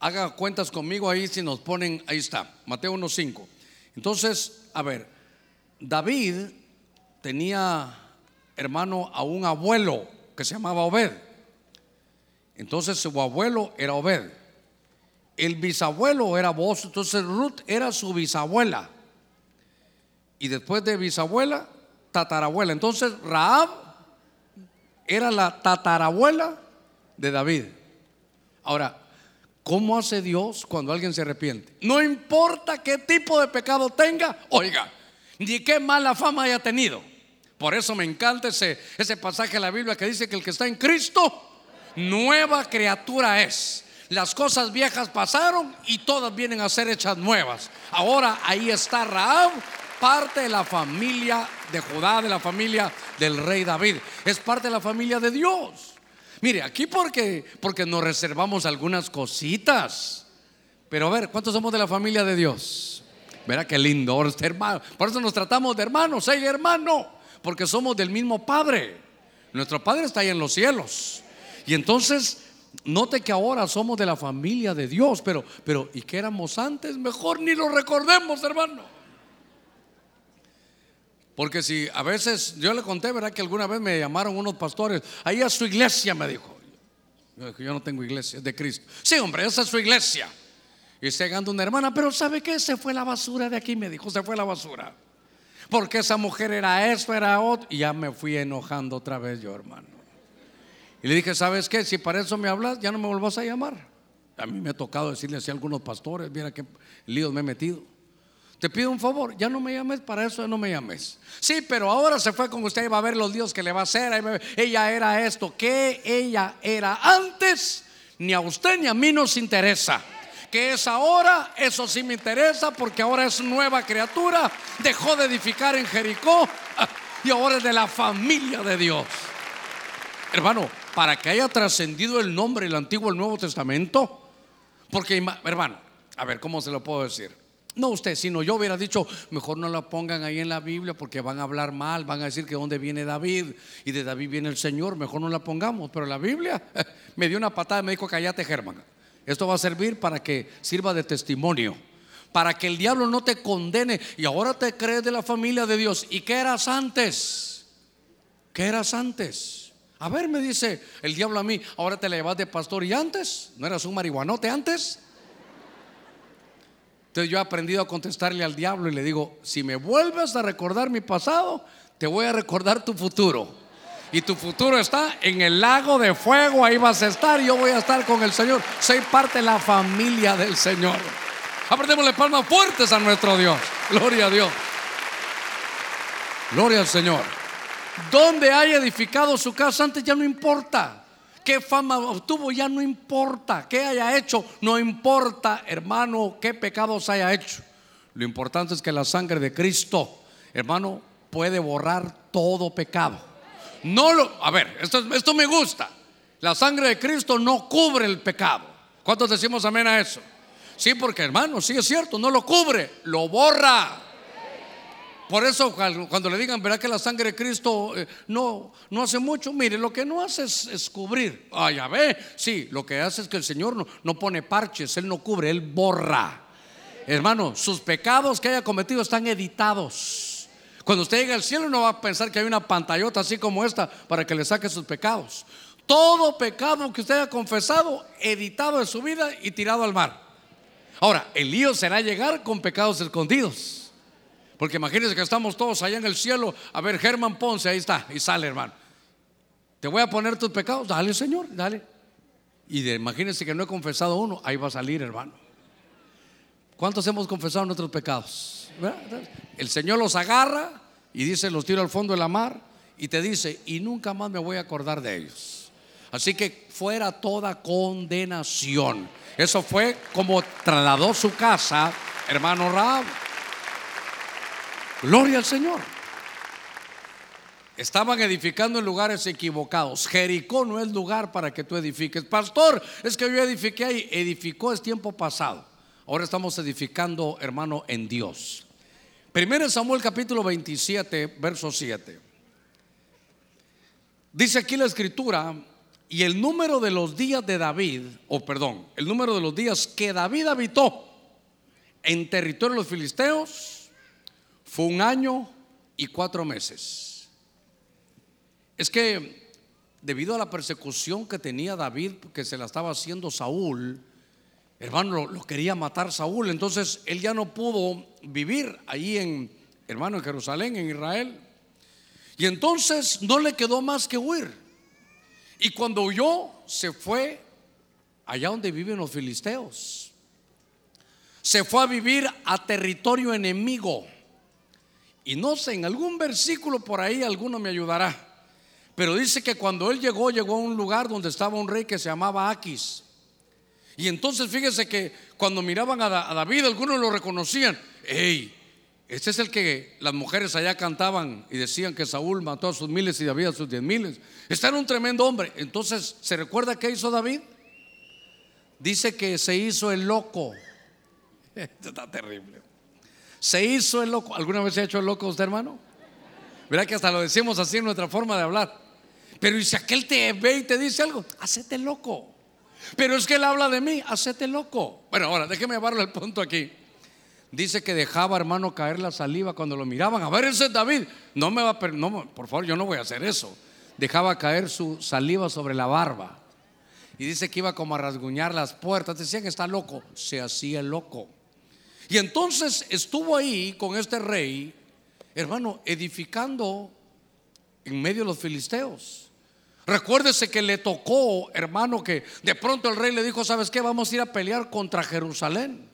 haga cuentas conmigo ahí si nos ponen, ahí está, Mateo 1.5. Entonces, a ver, David tenía hermano, a un abuelo que se llamaba Obed. Entonces su abuelo era Obed. El bisabuelo era vos, entonces Ruth era su bisabuela. Y después de bisabuela, tatarabuela. Entonces Raab era la tatarabuela de David. Ahora, ¿cómo hace Dios cuando alguien se arrepiente? No importa qué tipo de pecado tenga, oiga, ni qué mala fama haya tenido. Por eso me encanta ese, ese pasaje de la Biblia que dice que el que está en Cristo, nueva criatura es. Las cosas viejas pasaron y todas vienen a ser hechas nuevas. Ahora ahí está Raab, parte de la familia de Judá, de la familia del rey David. Es parte de la familia de Dios. Mire, aquí porque, porque nos reservamos algunas cositas. Pero a ver, ¿cuántos somos de la familia de Dios? Verá qué lindo, hermano. Por eso nos tratamos de hermanos, hey hermano porque somos del mismo Padre. Nuestro Padre está ahí en los cielos. Y entonces, note que ahora somos de la familia de Dios, pero, pero, ¿y qué éramos antes? Mejor ni lo recordemos, hermano. Porque si a veces, yo le conté, ¿verdad? Que alguna vez me llamaron unos pastores, ahí a su iglesia, me dijo. Yo no tengo iglesia, es de Cristo. Sí, hombre, esa es su iglesia. Y llegando una hermana, pero ¿sabe qué? Se fue la basura de aquí, me dijo, se fue la basura porque esa mujer era esto, era otro. Y ya me fui enojando otra vez yo, hermano. Y le dije, ¿sabes qué? Si para eso me hablas, ya no me vuelvas a llamar. A mí me ha tocado decirle así a algunos pastores, mira qué líos me he metido. Te pido un favor, ya no me llames, para eso no me llames. Sí, pero ahora se fue con usted y va a ver los líos que le va a hacer. Ella era esto, que ella era antes, ni a usted ni a mí nos interesa que es ahora, eso sí me interesa porque ahora es nueva criatura, dejó de edificar en Jericó y ahora es de la familia de Dios. Hermano, para que haya trascendido el nombre el Antiguo el Nuevo Testamento, porque hermano, a ver, ¿cómo se lo puedo decir? No usted, sino yo hubiera dicho, mejor no la pongan ahí en la Biblia porque van a hablar mal, van a decir que dónde viene David y de David viene el Señor, mejor no la pongamos. Pero la Biblia me dio una patada y me dijo, cállate Germán. Esto va a servir para que sirva de testimonio, para que el diablo no te condene y ahora te crees de la familia de Dios. ¿Y qué eras antes? ¿Qué eras antes? A ver, me dice el diablo a mí, ahora te la llevas de pastor y antes, ¿no eras un marihuanote antes? Entonces yo he aprendido a contestarle al diablo y le digo, si me vuelves a recordar mi pasado, te voy a recordar tu futuro y tu futuro está en el lago de fuego, ahí vas a estar, yo voy a estar con el Señor, soy parte de la familia del Señor. Aprendemosle palmas fuertes a nuestro Dios, gloria a Dios, gloria al Señor. Donde haya edificado su casa antes ya no importa. Qué fama obtuvo ya no importa. Qué haya hecho no importa, hermano, qué pecados haya hecho. Lo importante es que la sangre de Cristo, hermano, puede borrar todo pecado. No lo, a ver, esto, esto me gusta. La sangre de Cristo no cubre el pecado. ¿Cuántos decimos amén a eso? Sí, porque hermano, sí es cierto, no lo cubre, lo borra. Por eso cuando le digan, verá que la sangre de Cristo eh, no, no hace mucho, mire, lo que no hace es, cubrir. Ah, ya ve, sí, lo que hace es que el Señor no, no pone parches, Él no cubre, Él borra. Hermano, sus pecados que haya cometido están editados. Cuando usted llega al cielo no va a pensar que hay una pantallota así como esta para que le saque sus pecados. Todo pecado que usted haya confesado, editado de su vida y tirado al mar. Ahora, el lío será llegar con pecados escondidos. Porque imagínense que estamos todos allá en el cielo. A ver, Germán Ponce, ahí está, y sale, hermano. Te voy a poner tus pecados, dale, Señor, dale. Y de, imagínense que no he confesado uno, ahí va a salir, hermano. ¿Cuántos hemos confesado nuestros pecados? El Señor los agarra y dice, los tiro al fondo de la mar y te dice, y nunca más me voy a acordar de ellos. Así que fuera toda condenación. Eso fue como trasladó su casa, hermano Rab. Gloria al Señor. Estaban edificando en lugares equivocados. Jericó no es lugar para que tú edifiques. Pastor, es que yo edifiqué ahí. Edificó es tiempo pasado. Ahora estamos edificando, hermano, en Dios. Primero Samuel capítulo 27, verso 7. Dice aquí la escritura, y el número de los días de David, o perdón, el número de los días que David habitó en territorio de los filisteos fue un año y cuatro meses. es que debido a la persecución que tenía David, que se la estaba haciendo Saúl, hermano, lo, quería matar Saúl, entonces él ya no pudo vivir ahí en, hermano, en Jerusalén, en Israel. Y entonces no le quedó más que huir. Y cuando huyó, se fue allá donde viven los filisteos. Se fue a vivir a territorio enemigo. Y no sé, en algún versículo por ahí alguno me ayudará. Pero dice que cuando él llegó, llegó a un lugar donde estaba un rey que se llamaba Aquis. Y entonces fíjese que cuando miraban a, David, algunos lo reconocían. ¡Ey! Este es el que las mujeres allá cantaban y decían que Saúl mató a sus miles y David a sus diez miles. Este era un tremendo hombre. Entonces, ¿se recuerda qué hizo David? Dice que se hizo el loco. Esto está terrible. Se hizo el loco. ¿Alguna vez se ha hecho el loco usted, hermano? Verá que hasta lo decimos así en nuestra forma de hablar. Pero si aquel te ve y te dice algo, hacete loco. Pero es que él habla de mí, hacete loco. Bueno, ahora déjeme llevarlo al punto aquí. Dice que dejaba, hermano, caer la saliva cuando lo miraban. A ver, ese es David. No me va a, por favor, yo no voy a hacer eso. Dejaba caer su saliva sobre la barba. Y dice que iba como a rasguñar las puertas. Decían que está loco. Se hacía loco. Y entonces estuvo ahí con este rey, hermano, edificando en medio de los filisteos. Recuérdese que le tocó, hermano, que de pronto el rey le dijo, ¿sabes qué? Vamos a ir a pelear contra Jerusalén.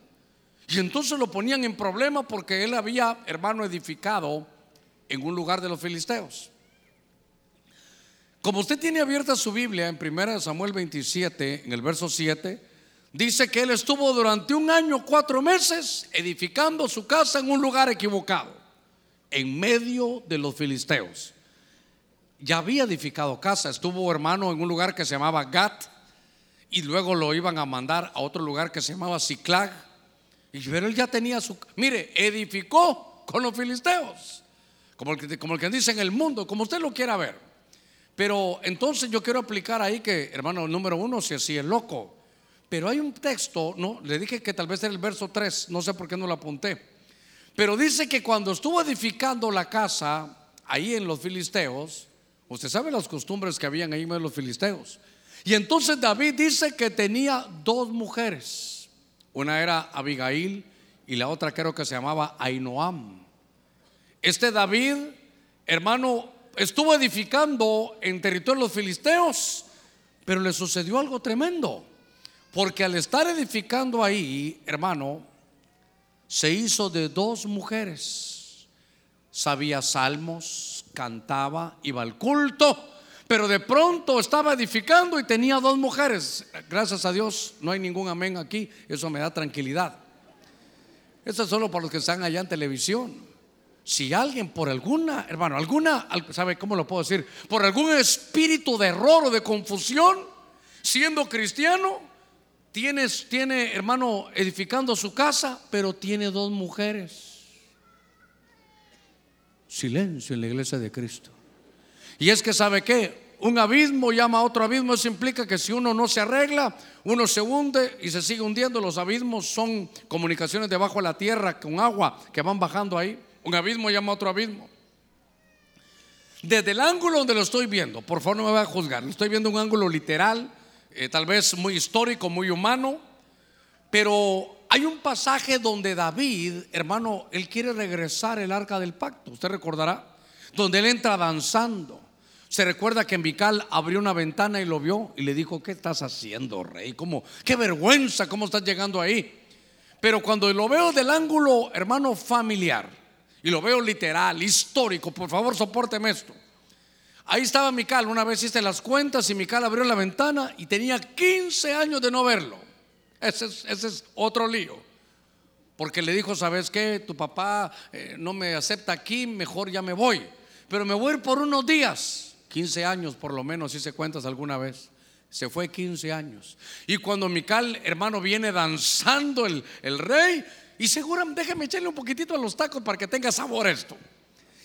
Y entonces lo ponían en problema porque él había, hermano, edificado en un lugar de los filisteos. Como usted tiene abierta su Biblia en 1 Samuel 27, en el verso 7, dice que él estuvo durante un año, cuatro meses, edificando su casa en un lugar equivocado, en medio de los filisteos ya había edificado casa, estuvo hermano en un lugar que se llamaba Gat y luego lo iban a mandar a otro lugar que se llamaba Ciclag. Y pero él ya tenía su, mire, edificó con los filisteos, como el, que, como el que dice en el mundo, como usted lo quiera ver. Pero entonces yo quiero aplicar ahí que, hermano, número uno, si así es loco. Pero hay un texto, no, le dije que tal vez era el verso 3, no sé por qué no lo apunté. Pero dice que cuando estuvo edificando la casa ahí en los filisteos, Usted sabe las costumbres que habían ahí en los filisteos. Y entonces David dice que tenía dos mujeres. Una era Abigail y la otra creo que se llamaba Ainoam. Este David, hermano, estuvo edificando en territorio de los filisteos, pero le sucedió algo tremendo. Porque al estar edificando ahí, hermano, se hizo de dos mujeres. Sabía salmos, cantaba, iba al culto, pero de pronto estaba edificando y tenía dos mujeres. Gracias a Dios no hay ningún amén aquí, eso me da tranquilidad. Eso es solo para los que están allá en televisión. Si alguien por alguna, hermano, alguna, ¿sabe cómo lo puedo decir? Por algún espíritu de error o de confusión, siendo cristiano, tienes, tiene, hermano, edificando su casa, pero tiene dos mujeres silencio en la iglesia de Cristo. Y es que sabe que un abismo llama a otro abismo, eso implica que si uno no se arregla, uno se hunde y se sigue hundiendo. Los abismos son comunicaciones debajo de la tierra con agua que van bajando ahí. Un abismo llama a otro abismo. Desde el ángulo donde lo estoy viendo, por favor no me va a juzgar, estoy viendo un ángulo literal, eh, tal vez muy histórico, muy humano, pero hay un pasaje donde David, hermano, él quiere regresar el arca del pacto, usted recordará, donde él entra danzando. Se recuerda que Mical abrió una ventana y lo vio y le dijo, ¿qué estás haciendo, rey? ¿Cómo? Qué vergüenza, ¿cómo estás llegando ahí? Pero cuando lo veo del ángulo, hermano, familiar, y lo veo literal, histórico, por favor, soporteme esto. Ahí estaba Mical, una vez hice las cuentas y Mical abrió la ventana y tenía 15 años de no verlo. Ese es, otro lío. Porque le dijo, ¿sabes qué? Tu papá eh, no me acepta aquí, mejor ya me voy. Pero me voy a ir por unos días. 15 años por lo menos, si se cuentas alguna vez. Se fue 15 años. Y cuando Mical, hermano, viene danzando el, el rey, y seguramente déjeme echarle un poquitito a los tacos para que tenga sabor esto.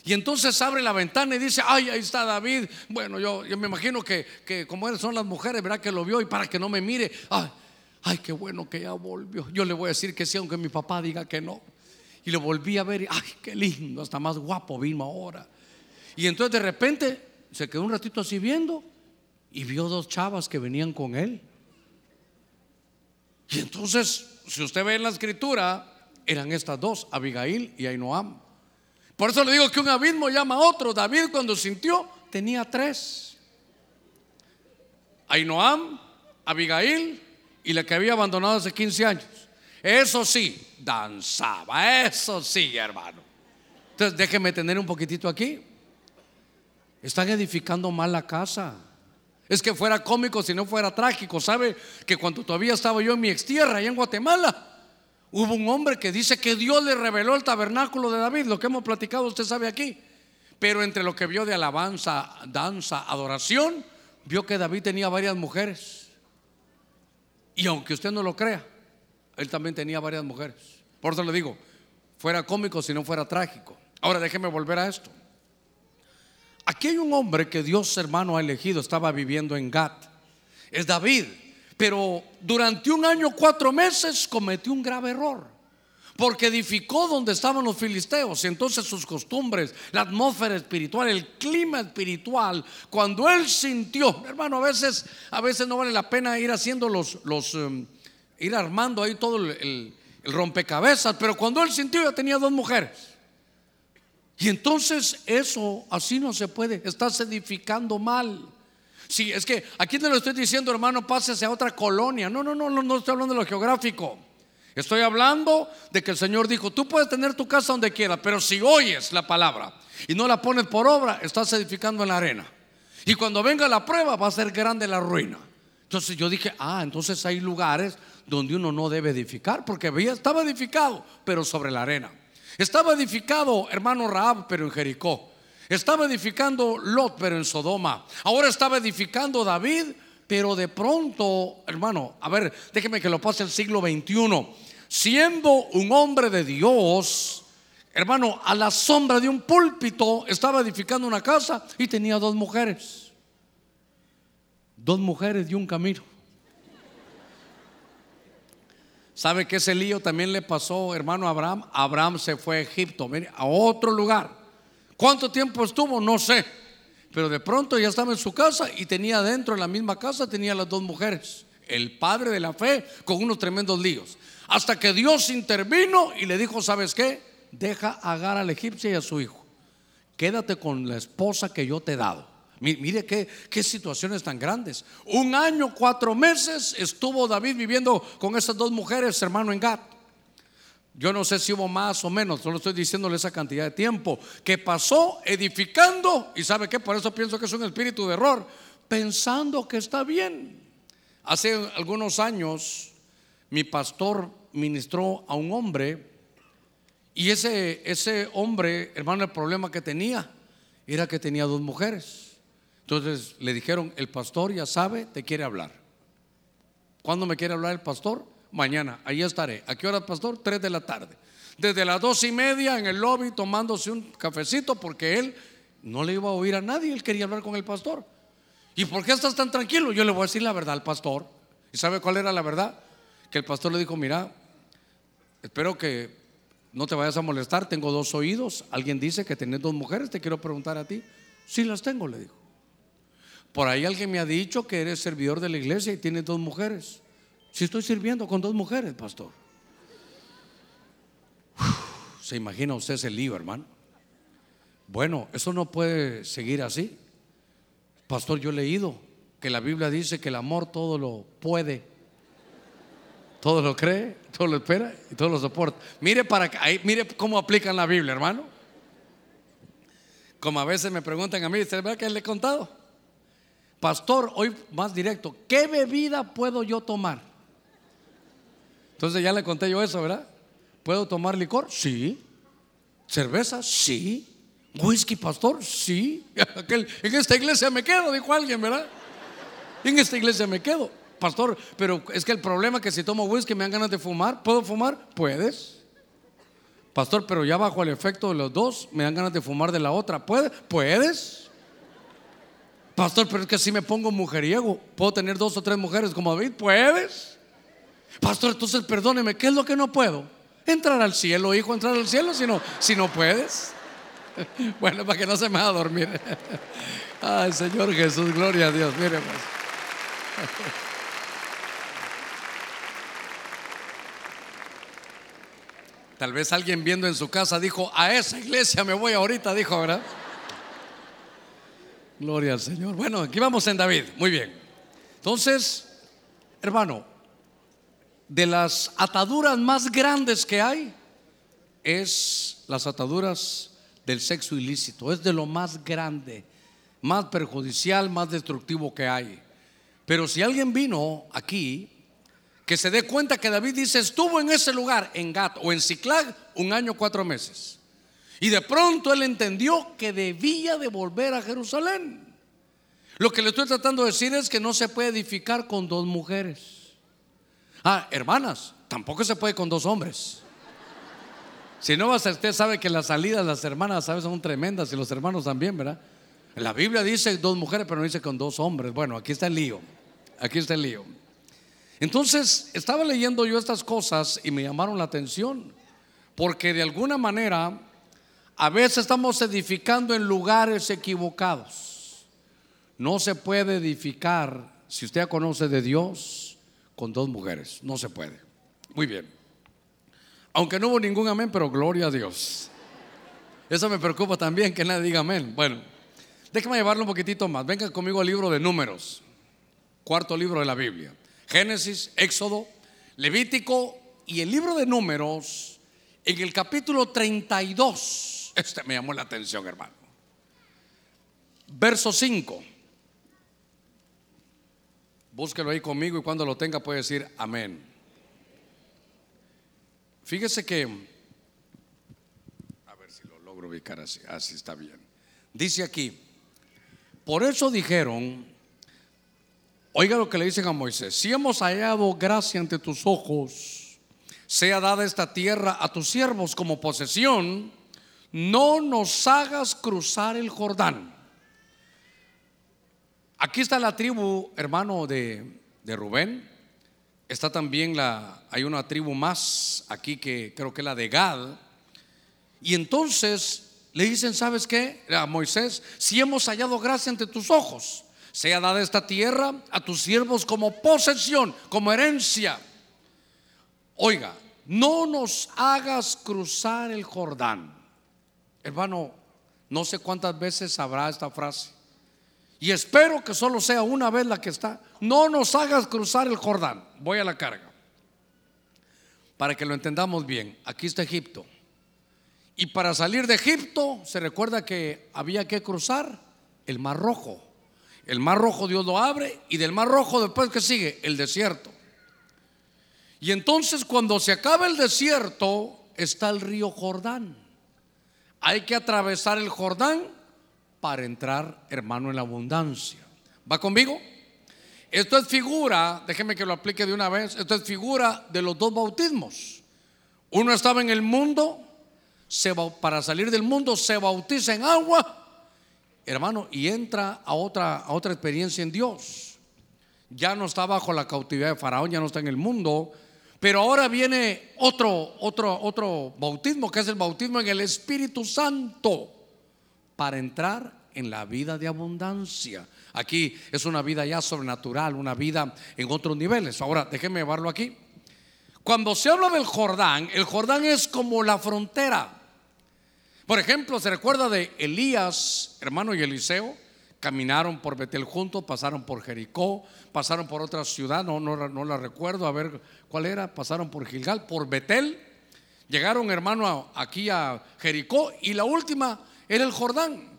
Y entonces abre la ventana y dice, ay, ahí está David. Bueno, yo, yo me imagino que, que como son las mujeres, verá que lo vio y para que no me mire, ay, ay, qué bueno que ya volvió. Yo le voy a decir que sí, aunque mi papá diga que no. Y lo volví a ver y, ay, qué lindo, hasta más guapo vino ahora. Y entonces de repente Se quedó un ratito así viendo y vio dos chavas que venían con él. Y entonces, si usted ve en la escritura, eran estas dos, Abigail y Ainoam. Por eso le digo que un abismo llama a otro. David cuando sintió tenía tres. Ainoam, Abigail y la que había abandonado hace 15 años. Eso sí, danzaba, eso sí, hermano. Entonces déjeme tener un poquitito aquí. Están edificando mal la casa. Es que fuera cómico si no fuera trágico. ¿Sabe que cuando todavía estaba yo en mi extierra, allá en Guatemala, hubo un hombre que dice que Dios le reveló el tabernáculo de David, lo que hemos platicado, usted sabe aquí. Pero entre lo que vio de alabanza, danza, adoración, vio que David tenía varias mujeres. Y aunque usted no lo crea, él también tenía varias mujeres. Por eso le digo, fuera cómico si no fuera trágico. Ahora déjeme volver a esto. Aquí hay un hombre que Dios hermano ha elegido, estaba viviendo en Gat. Es David. Pero durante un año, cuatro meses, cometió un grave error. Porque edificó donde estaban los filisteos. Y entonces sus costumbres, la atmósfera espiritual, el clima espiritual, cuando él sintió, hermano, a veces, a veces no vale la pena ir haciendo los, los um, ir armando ahí todo el rompecabezas. Pero cuando él sintió, ya tenía dos mujeres. Y entonces eso así no se puede, estás edificando mal. Sí, es que aquí te lo estoy diciendo, hermano, pásese a otra colonia. No, no, no, no, no estoy hablando de lo geográfico. Estoy hablando de que el Señor dijo, tú puedes tener tu casa donde quieras, pero si oyes la palabra y no la pones por obra, estás edificando en la arena. Y cuando venga la prueba va a ser grande la ruina. Entonces yo dije, ah, entonces hay lugares donde uno no debe edificar, porque estaba edificado, pero sobre la arena. Estaba edificado, hermano Raab, pero en Jericó. Estaba edificando Lot, pero en Sodoma. Ahora estaba edificando David, pero de pronto, hermano, a ver, déjeme que lo pase el siglo XXI. Siendo un hombre de Dios, hermano, a la sombra de un púlpito, estaba edificando una casa y tenía dos mujeres. Dos mujeres y un camino. ¿Sabe que ese lío también le pasó, hermano Abraham? Abraham se fue a Egipto, a otro lugar. ¿Cuánto tiempo estuvo? No sé. Pero de pronto ya estaba en su casa y tenía dentro, en la misma casa, tenía las dos mujeres. El padre de la fe con unos tremendos líos. Hasta que Dios intervino y le dijo, ¿sabes qué? Deja a Agar al egipcio y a su hijo. Quédate con la esposa que yo te he dado. Mire qué, qué situaciones tan grandes. Un año, cuatro meses estuvo David viviendo con esas dos mujeres, hermano, en Gat. Yo no sé si hubo más o menos, solo estoy diciéndole esa cantidad de tiempo que pasó edificando, y sabe que por eso pienso que es un espíritu de error, pensando que está bien. Hace algunos años mi pastor ministró a un hombre y ese, ese hombre, hermano, el problema que tenía era que tenía dos mujeres. Entonces le dijeron, el pastor ya sabe, te quiere hablar. ¿Cuándo me quiere hablar el pastor? Mañana, ahí estaré. ¿A qué hora, pastor? Tres de la tarde. Desde las dos y media en el lobby tomándose un cafecito porque él no le iba a oír a nadie, él quería hablar con el pastor. ¿Y por qué estás tan tranquilo? Yo le voy a decir la verdad al pastor. ¿Y sabe cuál era la verdad? Que el pastor le dijo, mira, espero que no te vayas a molestar, tengo dos oídos. Alguien dice que tenés dos mujeres, te quiero preguntar a ti. Sí las tengo, le dijo. Por ahí alguien me ha dicho que eres servidor de la iglesia y tienes dos mujeres. Si estoy sirviendo con dos mujeres, pastor. ¿Se imagina usted ese lío, hermano? Bueno, eso no puede seguir así. Pastor, yo he leído que la Biblia dice que el amor todo lo puede, todo lo cree, todo lo espera y todo lo soporta. Mire para ahí, mire cómo aplican la Biblia, hermano. Como a veces me preguntan a mí, ¿se ve que le he contado? Pastor, hoy más directo, ¿qué bebida puedo yo tomar? Entonces ya le conté yo eso, ¿verdad? ¿Puedo tomar licor? Sí. ¿Cerveza? Sí. ¿Whisky, pastor? Sí. en esta iglesia me quedo, dijo alguien, ¿verdad? En esta iglesia me quedo. Pastor, pero es que el problema es que si tomo whisky me dan ganas de fumar. ¿Puedo fumar? Puedes. Pastor, pero ya bajo el efecto de los dos me dan ganas de fumar de la otra. ¿Puedes? Puedes. Pastor, pero es que si me pongo mujeriego, ¿puedo tener dos o tres mujeres como David? ¿Puedes? Pastor, entonces perdóneme, ¿qué es lo que no puedo? Entrar al cielo, hijo, entrar al cielo si no, si no puedes. bueno, para que no se me va a dormir. Ay, Señor Jesús, gloria a Dios. Mire, pues. Tal vez alguien viendo en su casa dijo, a esa iglesia me voy ahorita, dijo, ¿verdad? Gloria al Señor. Bueno, aquí vamos en David. Muy bien. Entonces, hermano, de las ataduras más grandes que hay es las ataduras del sexo ilícito. Es de lo más grande, más perjudicial, más destructivo que hay. Pero si alguien vino aquí que se dé cuenta que David dice, estuvo en ese lugar, en Gat o en Ciclag, un año, cuatro meses. Y de pronto él entendió que debía de volver a Jerusalén. Lo que le estoy tratando de decir es que no se puede edificar con dos mujeres. Ah, hermanas, tampoco se puede con dos hombres. Si no usted sabe que las salidas las hermanas ¿sabes? son tremendas y los hermanos también, ¿verdad? La Biblia dice dos mujeres, pero no dice con dos hombres. Bueno, aquí está el lío. Aquí está el lío. Entonces, estaba leyendo yo estas cosas y me llamaron la atención, porque de alguna manera a veces estamos edificando en lugares equivocados. No se puede edificar, si usted conoce de Dios, con dos mujeres. No se puede. Muy bien. Aunque no hubo ningún amén, pero gloria a Dios. Eso me preocupa también, que nadie diga amén. Bueno, déjame llevarlo un poquitito más. Venga conmigo al libro de números, cuarto libro de la Biblia. Génesis, Éxodo, Levítico y el libro de números, en el capítulo 32. Este me llamó la atención, hermano. Verso 5. Búsquelo ahí conmigo y cuando lo tenga puede decir amén. Fíjese que, a ver si lo logro ubicar así, así está bien. Dice aquí, por eso dijeron, Oiga lo que le dicen a Moisés, si hemos hallado gracia ante tus ojos, sea dada esta tierra a tus siervos como posesión, no nos hagas cruzar el Jordán. Aquí está la tribu, hermano, de, de Rubén. Está también la, hay una tribu más aquí que creo que es la de Gad. Y entonces le dicen, ¿sabes qué? A Moisés, si hemos hallado gracia ante tus ojos, sea dada esta tierra a tus siervos como posesión, como herencia. Oiga, no nos hagas cruzar el Jordán. Hermano, no sé cuántas veces habrá esta frase. Y espero que solo sea una vez la que está. No nos hagas cruzar el Jordán. Voy a la carga. Para que lo entendamos bien, aquí está Egipto. Y para salir de Egipto se recuerda que había que cruzar el Mar Rojo. El mar rojo Dios lo abre y del mar rojo después que sigue el desierto. Y entonces cuando se acaba el desierto está el río Jordán. Hay que atravesar el Jordán para entrar, hermano, en la abundancia. ¿Va conmigo? Esto es figura, déjeme que lo aplique de una vez, esto es figura de los dos bautismos. Uno estaba en el mundo, se, para salir del mundo se bautiza en agua hermano, y entra a otra, a otra experiencia en Dios. Ya no está bajo la cautividad de Faraón, ya no está en el mundo, pero ahora viene otro, otro, otro bautismo, que es el bautismo en el Espíritu Santo, para entrar en la vida de abundancia. Aquí es una vida ya sobrenatural, una vida en otros niveles. Ahora, déjenme llevarlo aquí. Cuando se habla del Jordán, el Jordán es como la frontera. Por ejemplo, se recuerda de Elías, hermano y Eliseo, caminaron por Betel juntos, pasaron por Jericó, pasaron por otra ciudad, no, no, no la recuerdo, a ver cuál era, pasaron por Gilgal, por Betel, llegaron hermano aquí a Jericó y la última era el Jordán.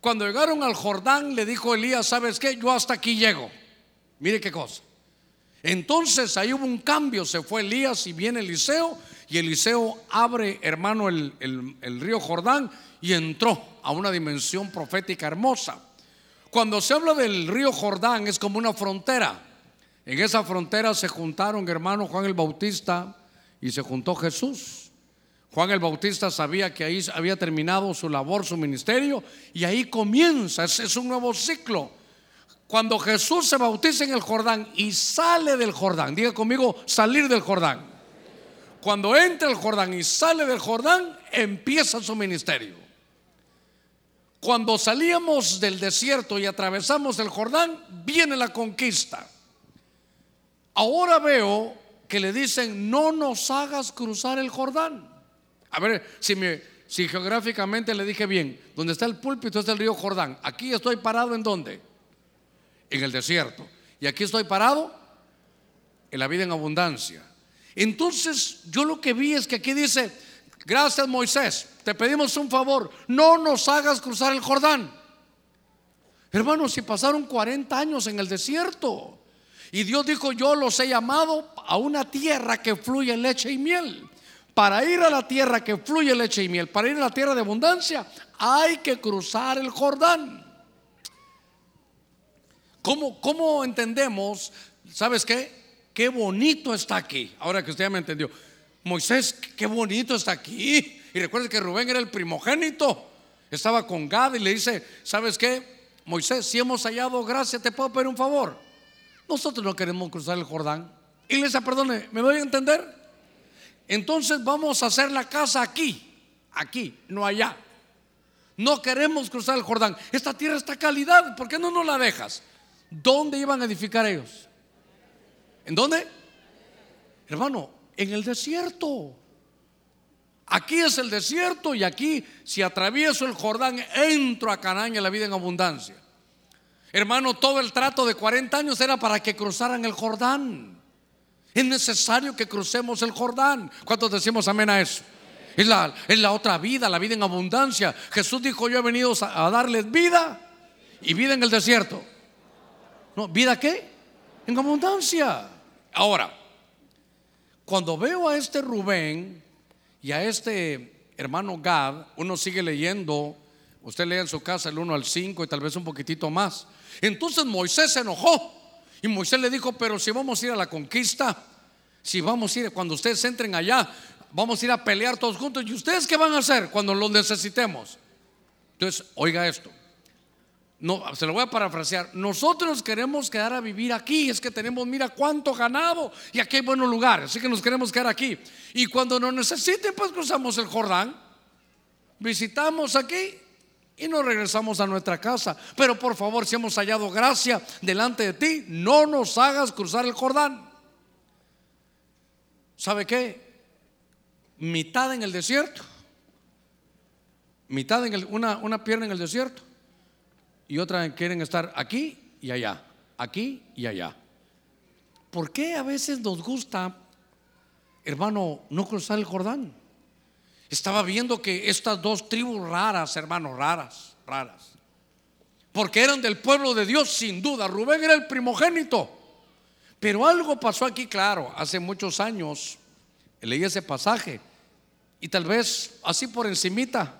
Cuando llegaron al Jordán le dijo Elías, ¿sabes qué? Yo hasta aquí llego. Mire qué cosa. Entonces ahí hubo un cambio, se fue Elías y viene Eliseo y Eliseo abre, hermano, el, río Jordán y entró a una dimensión profética hermosa. Cuando se habla del río Jordán es como una frontera. En esa frontera se juntaron, hermano, Juan el Bautista y se juntó Jesús. Juan el Bautista sabía que ahí había terminado su labor, su ministerio, y ahí comienza, es, un nuevo ciclo. Cuando Jesús se bautiza en el Jordán y sale del Jordán, diga conmigo, salir del Jordán. Cuando entra el Jordán y sale del Jordán, empieza su ministerio. cuando salíamos del desierto y atravesamos el Jordán, viene la conquista. Ahora veo que le dicen, no nos hagas cruzar el Jordán. A ver si, me, si geográficamente le dije bien, donde está el púlpito es el río Jordán. Aquí estoy parado en dónde? En el desierto. Y aquí estoy parado en la vida en abundancia. Entonces yo lo que vi es que aquí dice, gracias Moisés, te pedimos un favor, no nos hagas cruzar el Jordán. Hermanos, si pasaron 40 años en el desierto y Dios dijo, yo los he llamado a una tierra que fluye leche y miel. Para ir a la tierra que fluye leche y miel, para ir a la tierra de abundancia, hay que cruzar el Jordán. ¿Cómo, cómo entendemos? ¿Sabes qué? Qué bonito está aquí. Ahora que usted ya me entendió. Moisés, qué bonito está aquí. Y recuerde que Rubén era el primogénito. Estaba con Gad y le dice, ¿sabes qué? Moisés, si hemos hallado gracia, te puedo pedir un favor. Nosotros no queremos cruzar el Jordán. Dice, perdone, ¿me voy a entender? Entonces vamos a hacer la casa aquí, aquí, no allá. No queremos cruzar el Jordán. Esta tierra está calidad, ¿por qué no nos la dejas? ¿Dónde iban a edificar ellos? ¿En dónde? Hermano, en el desierto. Aquí es el desierto y aquí, si atravieso el Jordán, entro a Canaán y la vida en abundancia. Hermano, todo el trato de 40 años era para que cruzaran el Jordán. Es necesario que crucemos el Jordán. ¿Cuántos decimos amén a eso? Es la, es la otra vida, la vida en abundancia. Jesús dijo, yo he venido a, darles vida y vida en el desierto. ¿No? ¿Vida qué? En abundancia. Ahora, cuando veo a este Rubén y a este hermano Gad, uno sigue leyendo, usted lee en su casa el 1 al 5 y tal vez un poquitito más. Entonces Moisés se enojó y Moisés le dijo, pero si vamos a ir a la conquista, si vamos a ir, cuando ustedes entren allá, vamos a ir a pelear todos juntos. ¿Y ustedes qué van a hacer cuando lo necesitemos? Entonces, oiga esto no, se lo voy a parafrasear. Nosotros queremos quedar a vivir aquí. Es que tenemos, mira cuánto ganado y aquí hay buenos lugares. Así que nos queremos quedar aquí. Y cuando nos necesiten, pues cruzamos el Jordán, visitamos aquí y nos regresamos a nuestra casa. Pero por favor, si hemos hallado gracia delante de ti, no nos hagas cruzar el Jordán. ¿Sabe qué? Mitad en el desierto. Mitad en el, una, una pierna en el desierto y otras quieren estar aquí y allá, aquí y allá. ¿Por qué a veces nos gusta, hermano, no cruzar el Jordán? Estaba viendo que estas dos tribus raras, hermanos, raras, raras, porque eran del pueblo de Dios, sin duda. Rubén era el primogénito. Pero algo pasó aquí, claro, hace muchos años, leí ese pasaje, y tal vez así por encimita,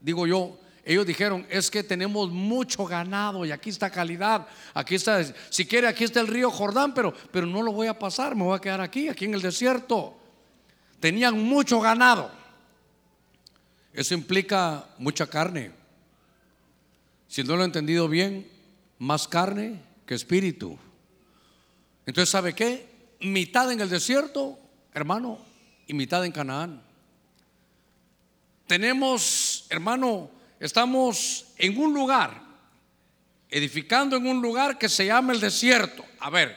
digo yo, ellos dijeron, es que tenemos mucho ganado y aquí está calidad, aquí está, si quiere, aquí está el río Jordán, pero, pero no lo voy a pasar, me voy a quedar aquí, aquí en el desierto. Tenían mucho ganado. Eso implica mucha carne. Si no lo he entendido bien, más carne que espíritu. Entonces, ¿sabe qué? Mitad en el desierto, hermano, y mitad en Canaán. Tenemos, hermano, estamos en un lugar, edificando en un lugar que se llama el desierto. A ver,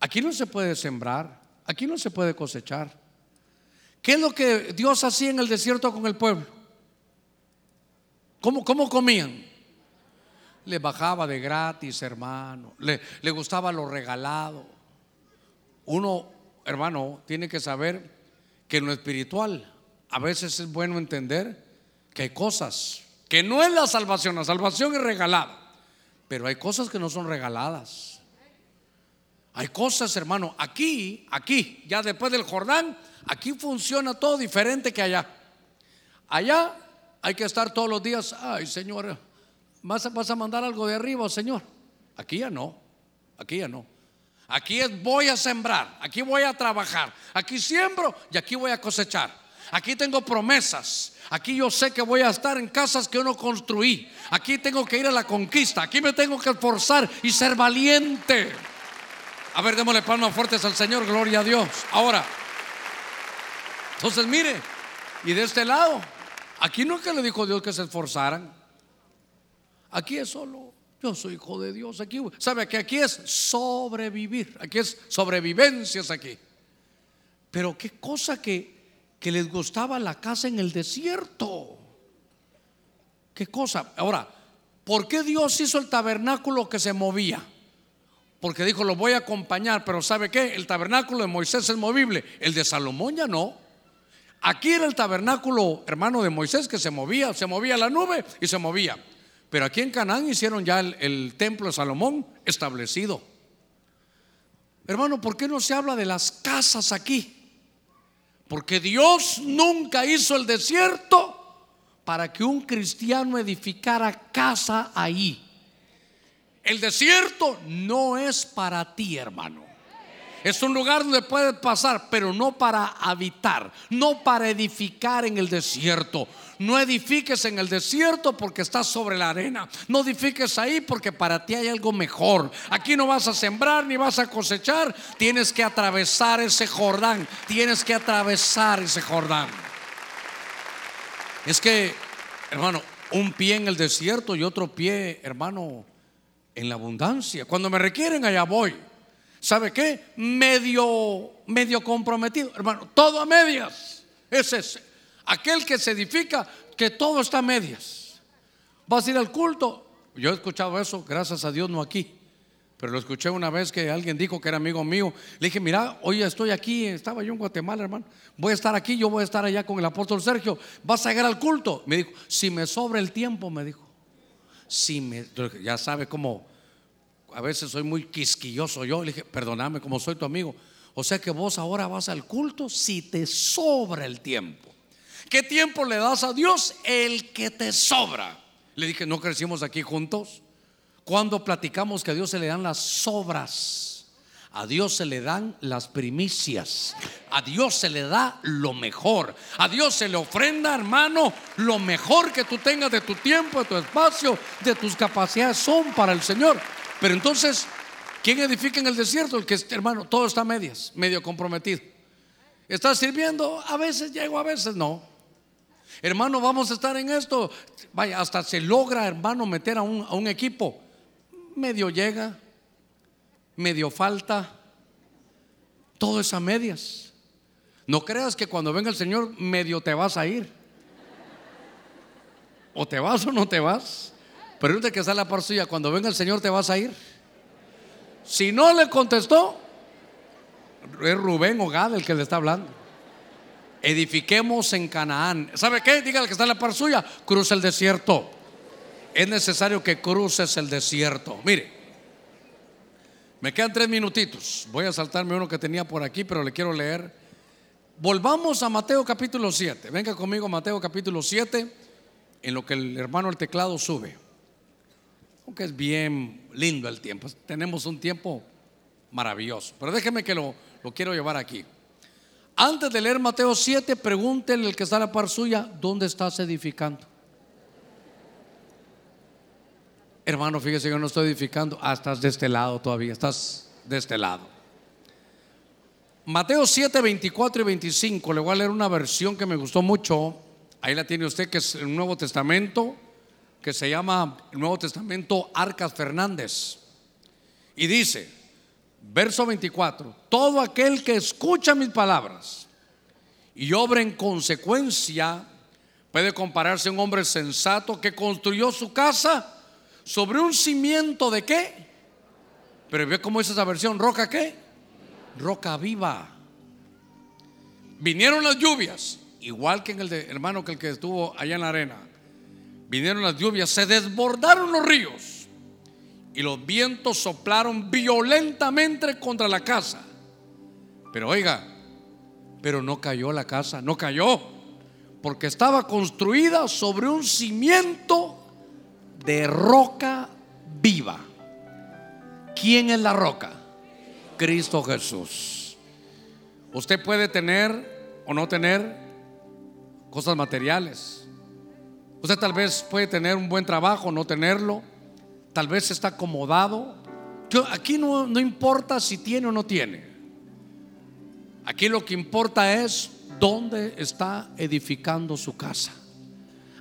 aquí no se puede sembrar, aquí no se puede cosechar. ¿Qué es lo que Dios hacía en el desierto con el pueblo? ¿Cómo, cómo comían? Le bajaba de gratis, hermano. Le, le gustaba lo regalado. Uno, hermano, tiene que saber que en lo espiritual a veces es bueno entender que hay cosas que no es la salvación, la salvación es regalada, pero hay cosas que no son regaladas. Hay cosas, hermano, aquí, aquí, ya después del Jordán, aquí funciona todo diferente que allá. Allá hay que estar todos los días, ay Señor, ¿vas a, mandar algo de arriba, Señor? Aquí ya no, aquí ya no. Aquí es voy a sembrar, aquí voy a trabajar, aquí siembro y aquí voy a cosechar. Aquí tengo promesas. Aquí yo sé que voy a estar en casas que yo no construí. Aquí tengo que ir a la conquista. Aquí me tengo que esforzar y ser valiente. A ver, démosle palmas fuertes al Señor. Gloria a Dios. Ahora, entonces mire, y de este lado, Aquí no es que le dijo Dios que se esforzaran. Aquí es solo, yo soy hijo de Dios. Aquí, ¿sabe que aquí es sobrevivir? Aquí es sobrevivencias aquí. Pero qué cosa que, que les gustaba la casa en el desierto. ¿Qué cosa? Ahora, ¿por qué Dios hizo el tabernáculo que se movía? Porque dijo, lo voy a acompañar, pero ¿sabe qué? El tabernáculo de Moisés es movible, el de Salomón ya no. Aquí era el tabernáculo, hermano de Moisés, que se movía, se movía la nube y se movía. Pero aquí en Canaán hicieron ya el, el templo de Salomón establecido. Hermano, ¿por qué no se habla de las casas aquí? Porque Dios nunca hizo el desierto para que un cristiano edificara casa ahí. El desierto no es para ti, hermano. Es un lugar donde puedes pasar, pero no para habitar, no para edificar en el desierto. No edifiques en el desierto porque estás sobre la arena. No edifiques ahí porque para ti hay algo mejor. Aquí no vas a sembrar ni vas a cosechar. Tienes que atravesar ese Jordán. Tienes que atravesar ese Jordán. Es que, hermano, un pie en el desierto y otro pie, hermano, en la abundancia. Cuando me requieren, allá voy. ¿Sabe qué? Medio, medio comprometido, hermano. Todo a medias. Es ese. Aquel que se edifica, que todo está a medias. Vas a ir al culto. Yo he escuchado eso, gracias a Dios, no aquí. Pero lo escuché una vez que alguien dijo que era amigo mío. Le dije, mira, hoy estoy aquí, estaba yo en Guatemala, hermano. Voy a estar aquí, yo voy a estar allá con el apóstol Sergio. ¿Vas a llegar al culto? Me dijo, si me sobra el tiempo, me dijo si me, ya sabe cómo, a veces soy muy quisquilloso yo, le dije, perdóname como soy tu amigo. O sea que vos ahora vas al culto si te sobra el tiempo. ¿Qué tiempo le das a Dios? El que te sobra. Le dije, ¿no crecimos aquí juntos? Cuando platicamos que a Dios se le dan las sobras. A Dios se le dan las primicias. A Dios se le da lo mejor. A Dios se le ofrenda, hermano, lo mejor que tú tengas de tu tiempo, de tu espacio, de tus capacidades son para el Señor. Pero entonces, ¿quién edifica en el desierto? El que, hermano, todo está a medias, medio comprometido. ¿Estás sirviendo? A veces llego, a veces no. Hermano, vamos a estar en esto. Vaya, hasta se logra, hermano, meter a un, a un equipo. Medio llega, medio falta, todo es a medias. No creas que cuando venga el Señor medio te vas a ir. O te vas o no te vas. Pregúntale que está la par suya, cuando venga el Señor te vas a ir. Si no le contestó, es Rubén o Gad el que le está hablando. Edifiquemos en Canaán. ¿Sabe qué? Dígale que está en la par suya, cruza el desierto. Es necesario que cruces el desierto. Mire, me quedan tres minutitos. Voy a saltarme uno que tenía por aquí, pero le quiero leer. Volvamos a Mateo capítulo 7. Venga conmigo, Mateo capítulo 7, en lo que el hermano el teclado sube. Aunque es bien lindo el tiempo. Tenemos un tiempo maravilloso. Pero déjeme que lo, lo quiero llevar aquí. Antes de leer Mateo 7, pregúntele el que está a la par suya, ¿dónde estás edificando? Hermano, fíjese, yo no estoy edificando. Ah, estás de este lado todavía, estás de este lado. Mateo 7, 24 y 25. Le voy a leer una versión que me gustó mucho. Ahí la tiene usted, que es el Nuevo Testamento, que se llama el Nuevo Testamento Arcas Fernández. Y dice, verso 24, todo aquel que escucha mis palabras y obra en consecuencia, puede compararse a un hombre sensato que construyó su casa sobre un cimiento de qué? Pero ve cómo es esa versión, roca qué? Roca viva. Vinieron las lluvias, igual que en el hermano que el que estuvo allá en la arena. Vinieron las lluvias, se desbordaron los ríos y los vientos soplaron violentamente contra la casa. Pero oiga, pero no cayó la casa, no cayó, porque estaba construida sobre un cimiento de roca viva. ¿Quién es la roca? Cristo Jesús. Usted puede tener o no tener cosas materiales. Usted tal vez puede tener un buen trabajo, no tenerlo. Tal vez está acomodado. aquí no, no importa si tiene o no tiene. Aquí lo que importa es dónde está edificando su casa.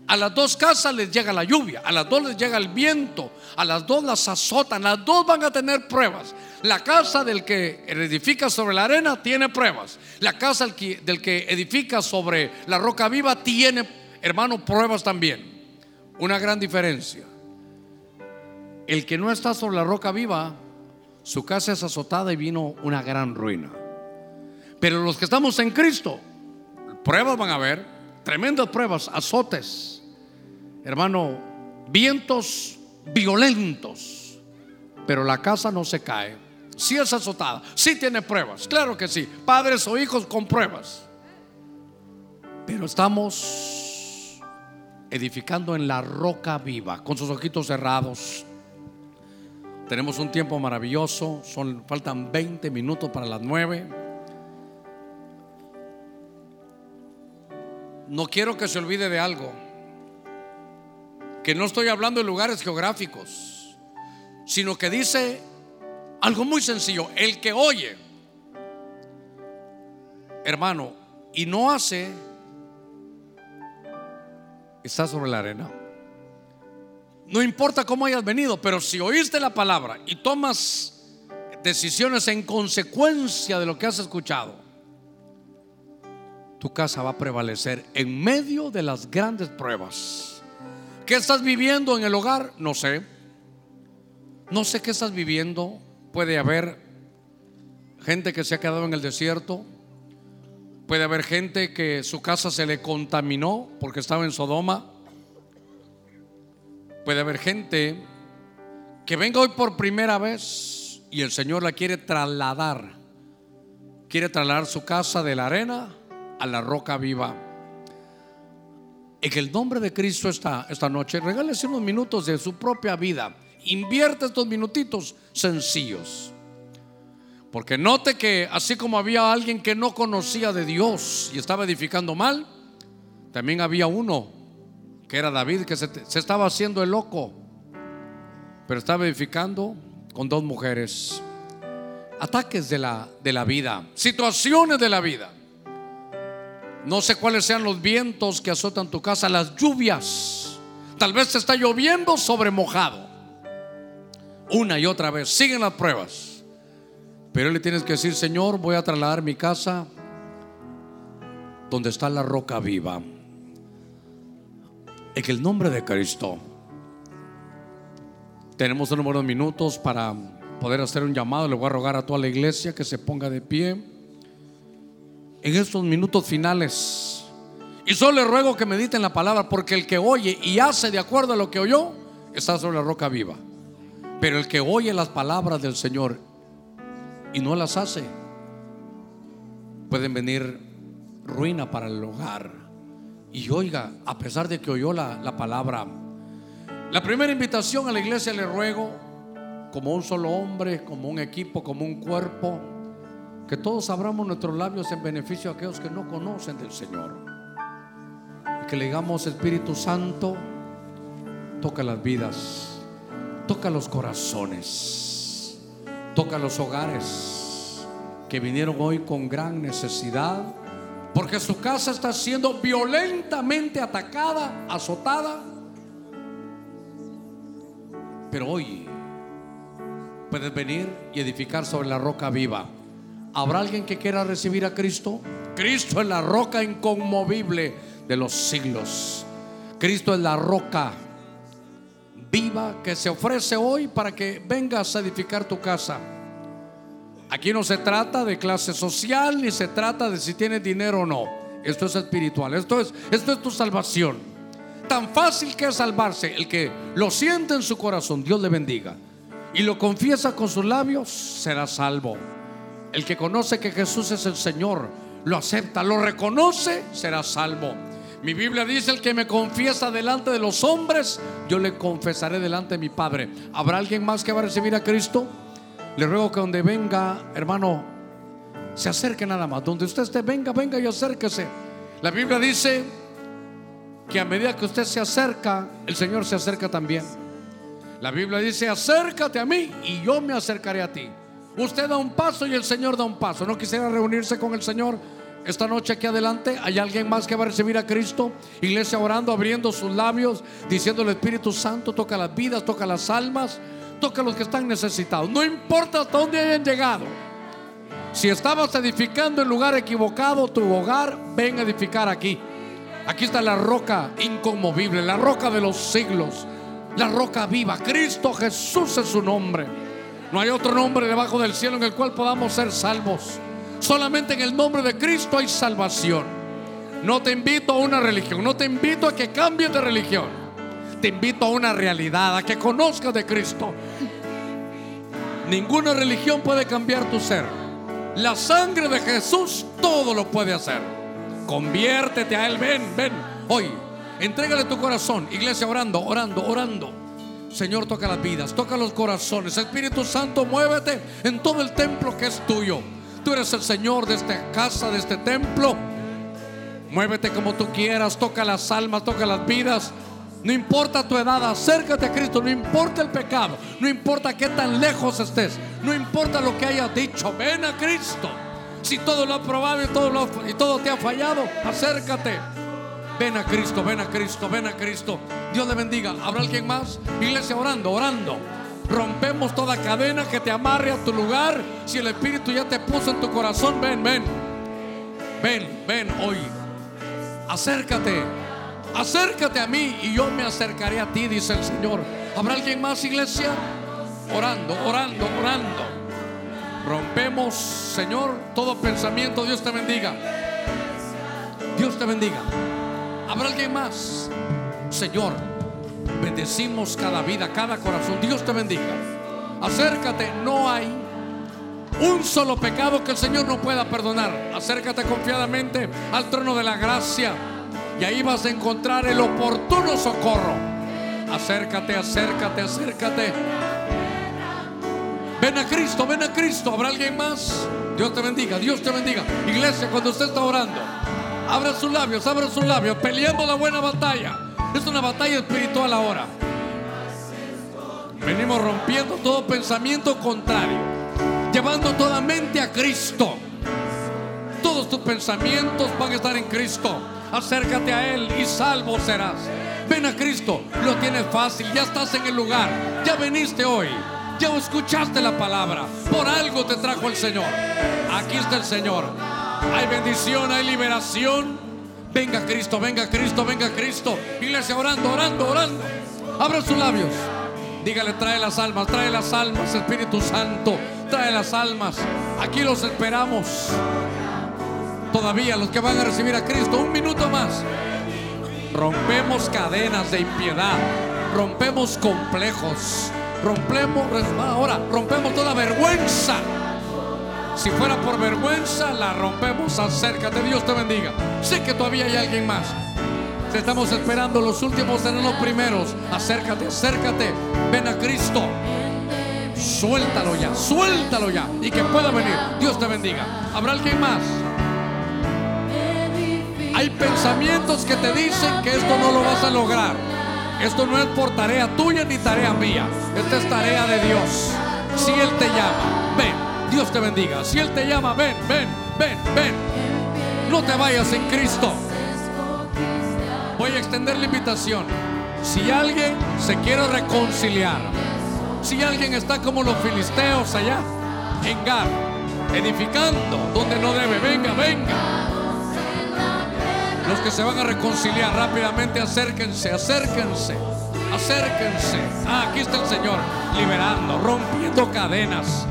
A las dos casas les llega la lluvia, a las dos les llega el viento, a las dos las azotan, las dos van a tener pruebas. La casa del que edifica sobre la arena tiene pruebas. La casa del que edifica sobre la roca viva tiene, hermano, pruebas también. Una gran diferencia. El que no está sobre la roca viva, su casa es azotada y vino una gran ruina. Pero los que estamos en Cristo, pruebas van a haber, tremendas pruebas, azotes hermano, vientos violentos, pero la casa no se cae. Si es azotada, si tiene pruebas, claro que sí, padres o hijos con pruebas. Pero estamos edificando en la roca viva, con sus ojitos cerrados. Tenemos un tiempo maravilloso, faltan 20 minutos para las 9. No quiero que se olvide de algo que no estoy hablando de lugares geográficos, sino que dice algo muy sencillo, el que oye, hermano, y no hace, está sobre la arena. No importa cómo hayas venido, pero si oíste la palabra y tomas decisiones en consecuencia de lo que has escuchado, tu casa va a prevalecer en medio de las grandes pruebas. ¿Qué estás viviendo en el hogar? No sé. No sé qué estás viviendo. Puede haber gente que se ha quedado en el desierto. Puede haber gente que su casa se le contaminó porque estaba en Sodoma. Puede haber gente que venga hoy por primera vez y el Señor la quiere trasladar. Quiere trasladar su casa de la arena a la roca viva. En el nombre de Cristo esta, esta noche, regálese unos minutos de su propia vida. Invierte estos minutitos sencillos. Porque note que así como había alguien que no conocía de Dios y estaba edificando mal, también había uno que era David que se, estaba haciendo el loco, pero estaba edificando con dos mujeres. Ataques de la, de la vida, situaciones de la vida. No sé cuáles sean los vientos que azotan tu casa, las lluvias. Tal vez te está lloviendo sobre mojado. Una y otra vez. Siguen las pruebas. Pero le tienes que decir, Señor, voy a trasladar mi casa donde está la roca viva. En el nombre de Cristo. Tenemos unos minutos para poder hacer un llamado. Le voy a rogar a toda la iglesia que se ponga de pie en estos minutos finales. Y solo le ruego que mediten la palabra, porque el que oye y hace de acuerdo a lo que oyó, está sobre la roca viva. Pero el que oye las palabras del Señor y no las hace, pueden venir ruina para el hogar. Y oiga, a pesar de que oyó la, la palabra, la primera invitación a la iglesia le ruego, como un solo hombre, como un equipo, como un cuerpo, que todos abramos nuestros labios en beneficio a aquellos que no conocen del Señor. Y que le digamos, Espíritu Santo, toca las vidas, toca los corazones, toca los hogares que vinieron hoy con gran necesidad, porque su casa está siendo violentamente atacada, azotada. Pero hoy puedes venir y edificar sobre la roca viva. ¿Habrá alguien que quiera recibir a Cristo? Cristo es la roca inconmovible de los siglos. Cristo es la roca viva que se ofrece hoy para que vengas a edificar tu casa. Aquí no se trata de clase social ni se trata de si tienes dinero o no. Esto es espiritual. Esto es, esto es tu salvación. Tan fácil que es salvarse. El que lo siente en su corazón, Dios le bendiga. Y lo confiesa con sus labios, será salvo. El que conoce que Jesús es el Señor, lo acepta, lo reconoce, será salvo. Mi Biblia dice, el que me confiesa delante de los hombres, yo le confesaré delante de mi Padre. ¿Habrá alguien más que va a recibir a Cristo? Le ruego que donde venga, hermano, se acerque nada más. Donde usted esté, venga, venga y acérquese. La Biblia dice que a medida que usted se acerca, el Señor se acerca también. La Biblia dice, acércate a mí y yo me acercaré a ti. Usted da un paso y el Señor da un paso. No quisiera reunirse con el Señor Esta noche aquí adelante hay alguien más que va a recibir a Cristo. Iglesia orando, abriendo sus labios, diciendo el Espíritu Santo, toca las vidas, toca las almas, toca a los que están necesitados. No importa hasta dónde hayan llegado. Si estabas edificando en lugar equivocado tu hogar, ven a edificar aquí. Aquí está la roca inconmovible, la roca de los siglos, la roca viva. Cristo Jesús es su nombre. No hay otro nombre debajo del cielo en el cual podamos ser salvos. Solamente en el nombre de Cristo hay salvación. No te invito a una religión, no te invito a que cambies de religión. Te invito a una realidad, a que conozcas de Cristo. Ninguna religión puede cambiar tu ser. La sangre de Jesús todo lo puede hacer. Conviértete a Él, ven, ven. Hoy, entrégale tu corazón, iglesia orando, orando, orando. Señor, toca las vidas, toca los corazones. Espíritu Santo, muévete en todo el templo que es tuyo. Tú eres el Señor de esta casa, de este templo. Muévete como tú quieras, toca las almas, toca las vidas. No importa tu edad, acércate a Cristo. No importa el pecado, no importa qué tan lejos estés, no importa lo que hayas dicho. Ven a Cristo. Si todo lo ha probado y todo, y todo te ha fallado, acércate. Ven a Cristo, ven a Cristo, ven a Cristo. Dios le bendiga. ¿Habrá alguien más? Iglesia orando, orando. Rompemos toda cadena que te amarre a tu lugar. Si el Espíritu ya te puso en tu corazón, ven, ven. Ven, ven hoy. Acércate. Acércate a mí y yo me acercaré a ti, dice el Señor. ¿Habrá alguien más, iglesia? Orando, orando, orando. Rompemos, Señor, todo pensamiento. Dios te bendiga. Dios te bendiga. ¿Habrá alguien más? Señor, Bendecimos cada vida, cada corazón. Dios te bendiga. Acércate, no hay un solo pecado que el Señor no pueda perdonar. Acércate confiadamente al trono de la gracia y ahí vas a encontrar el oportuno socorro. Acércate, acércate, acércate. Ven a Cristo, ven a Cristo. ¿Habrá alguien más? Dios te bendiga, Dios te bendiga. Iglesia, cuando usted está orando, abra sus labios, abra sus labios, peleando la buena batalla. Es una batalla espiritual ahora. Venimos rompiendo todo pensamiento contrario, llevando toda mente a Cristo. Todos tus pensamientos van a estar en Cristo. Acércate a Él y salvo serás. Ven a Cristo, lo tienes fácil, ya estás en el lugar, ya veniste hoy, ya escuchaste la palabra, por algo te trajo el Señor. Aquí está el Señor. Hay bendición, hay liberación. Venga Cristo, venga Cristo, venga Cristo. Iglesia orando, orando, orando. Abra sus labios. Dígale, trae las almas, trae las almas, Espíritu Santo, trae las almas. Aquí los esperamos. Todavía los que van a recibir a Cristo, un minuto más. Rompemos cadenas de impiedad, rompemos complejos, rompemos, ahora rompemos toda vergüenza si fuera por vergüenza, la rompemos. Acércate, Dios te bendiga. Sé que todavía hay alguien más. Te estamos esperando. Los últimos serán los primeros. Acércate, acércate. Ven a Cristo. Suéltalo ya, suéltalo ya. Y que pueda venir. Dios te bendiga. ¿Habrá alguien más? Hay pensamientos que te dicen que esto no lo vas a lograr. Esto no es por tarea tuya ni tarea mía. Esta es tarea de Dios. Si Él te llama, ven. Dios te bendiga. Si Él te llama, ven, ven, ven, ven. No te vayas en Cristo. Voy a extender la invitación. Si alguien se quiere reconciliar, si alguien está como los filisteos allá, en Gar, edificando donde no debe, venga, venga. Los que se van a reconciliar rápidamente, acérquense, acérquense, acérquense. Ah, aquí está el Señor, liberando, rompiendo cadenas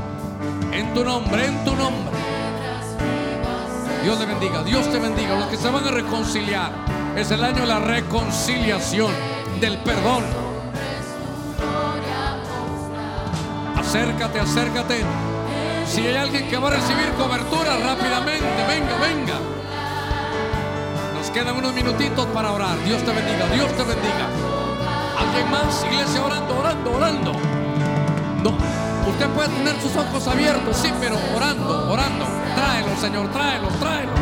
en tu nombre, en tu nombre. Dios te bendiga, Dios te bendiga. Los que se van a reconciliar, es el año de la reconciliación, del perdón. Acércate, acércate. Si hay alguien que va a recibir cobertura rápidamente, venga, venga. Nos quedan unos minutitos para orar. Dios te bendiga, Dios te bendiga. ¿Alguien más? Iglesia orando, orando, orando. No. Usted puede tener sus ojos abiertos, sí, pero orando, orando. Tráelos, Señor, tráelos, tráelos.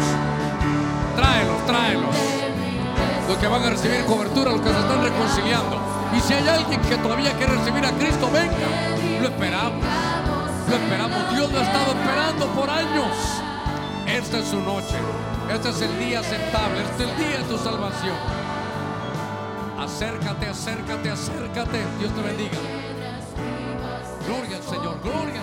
Tráelos, tráelos. Los que van a recibir cobertura, los que se están reconciliando. Y si hay alguien que todavía quiere recibir a Cristo, venga. Lo esperamos. Lo esperamos. Dios lo ha estado esperando por años. Esta es su noche. Este es el día aceptable. Este es el día de tu salvación. Acércate, acércate, acércate. Dios te bendiga. Gloria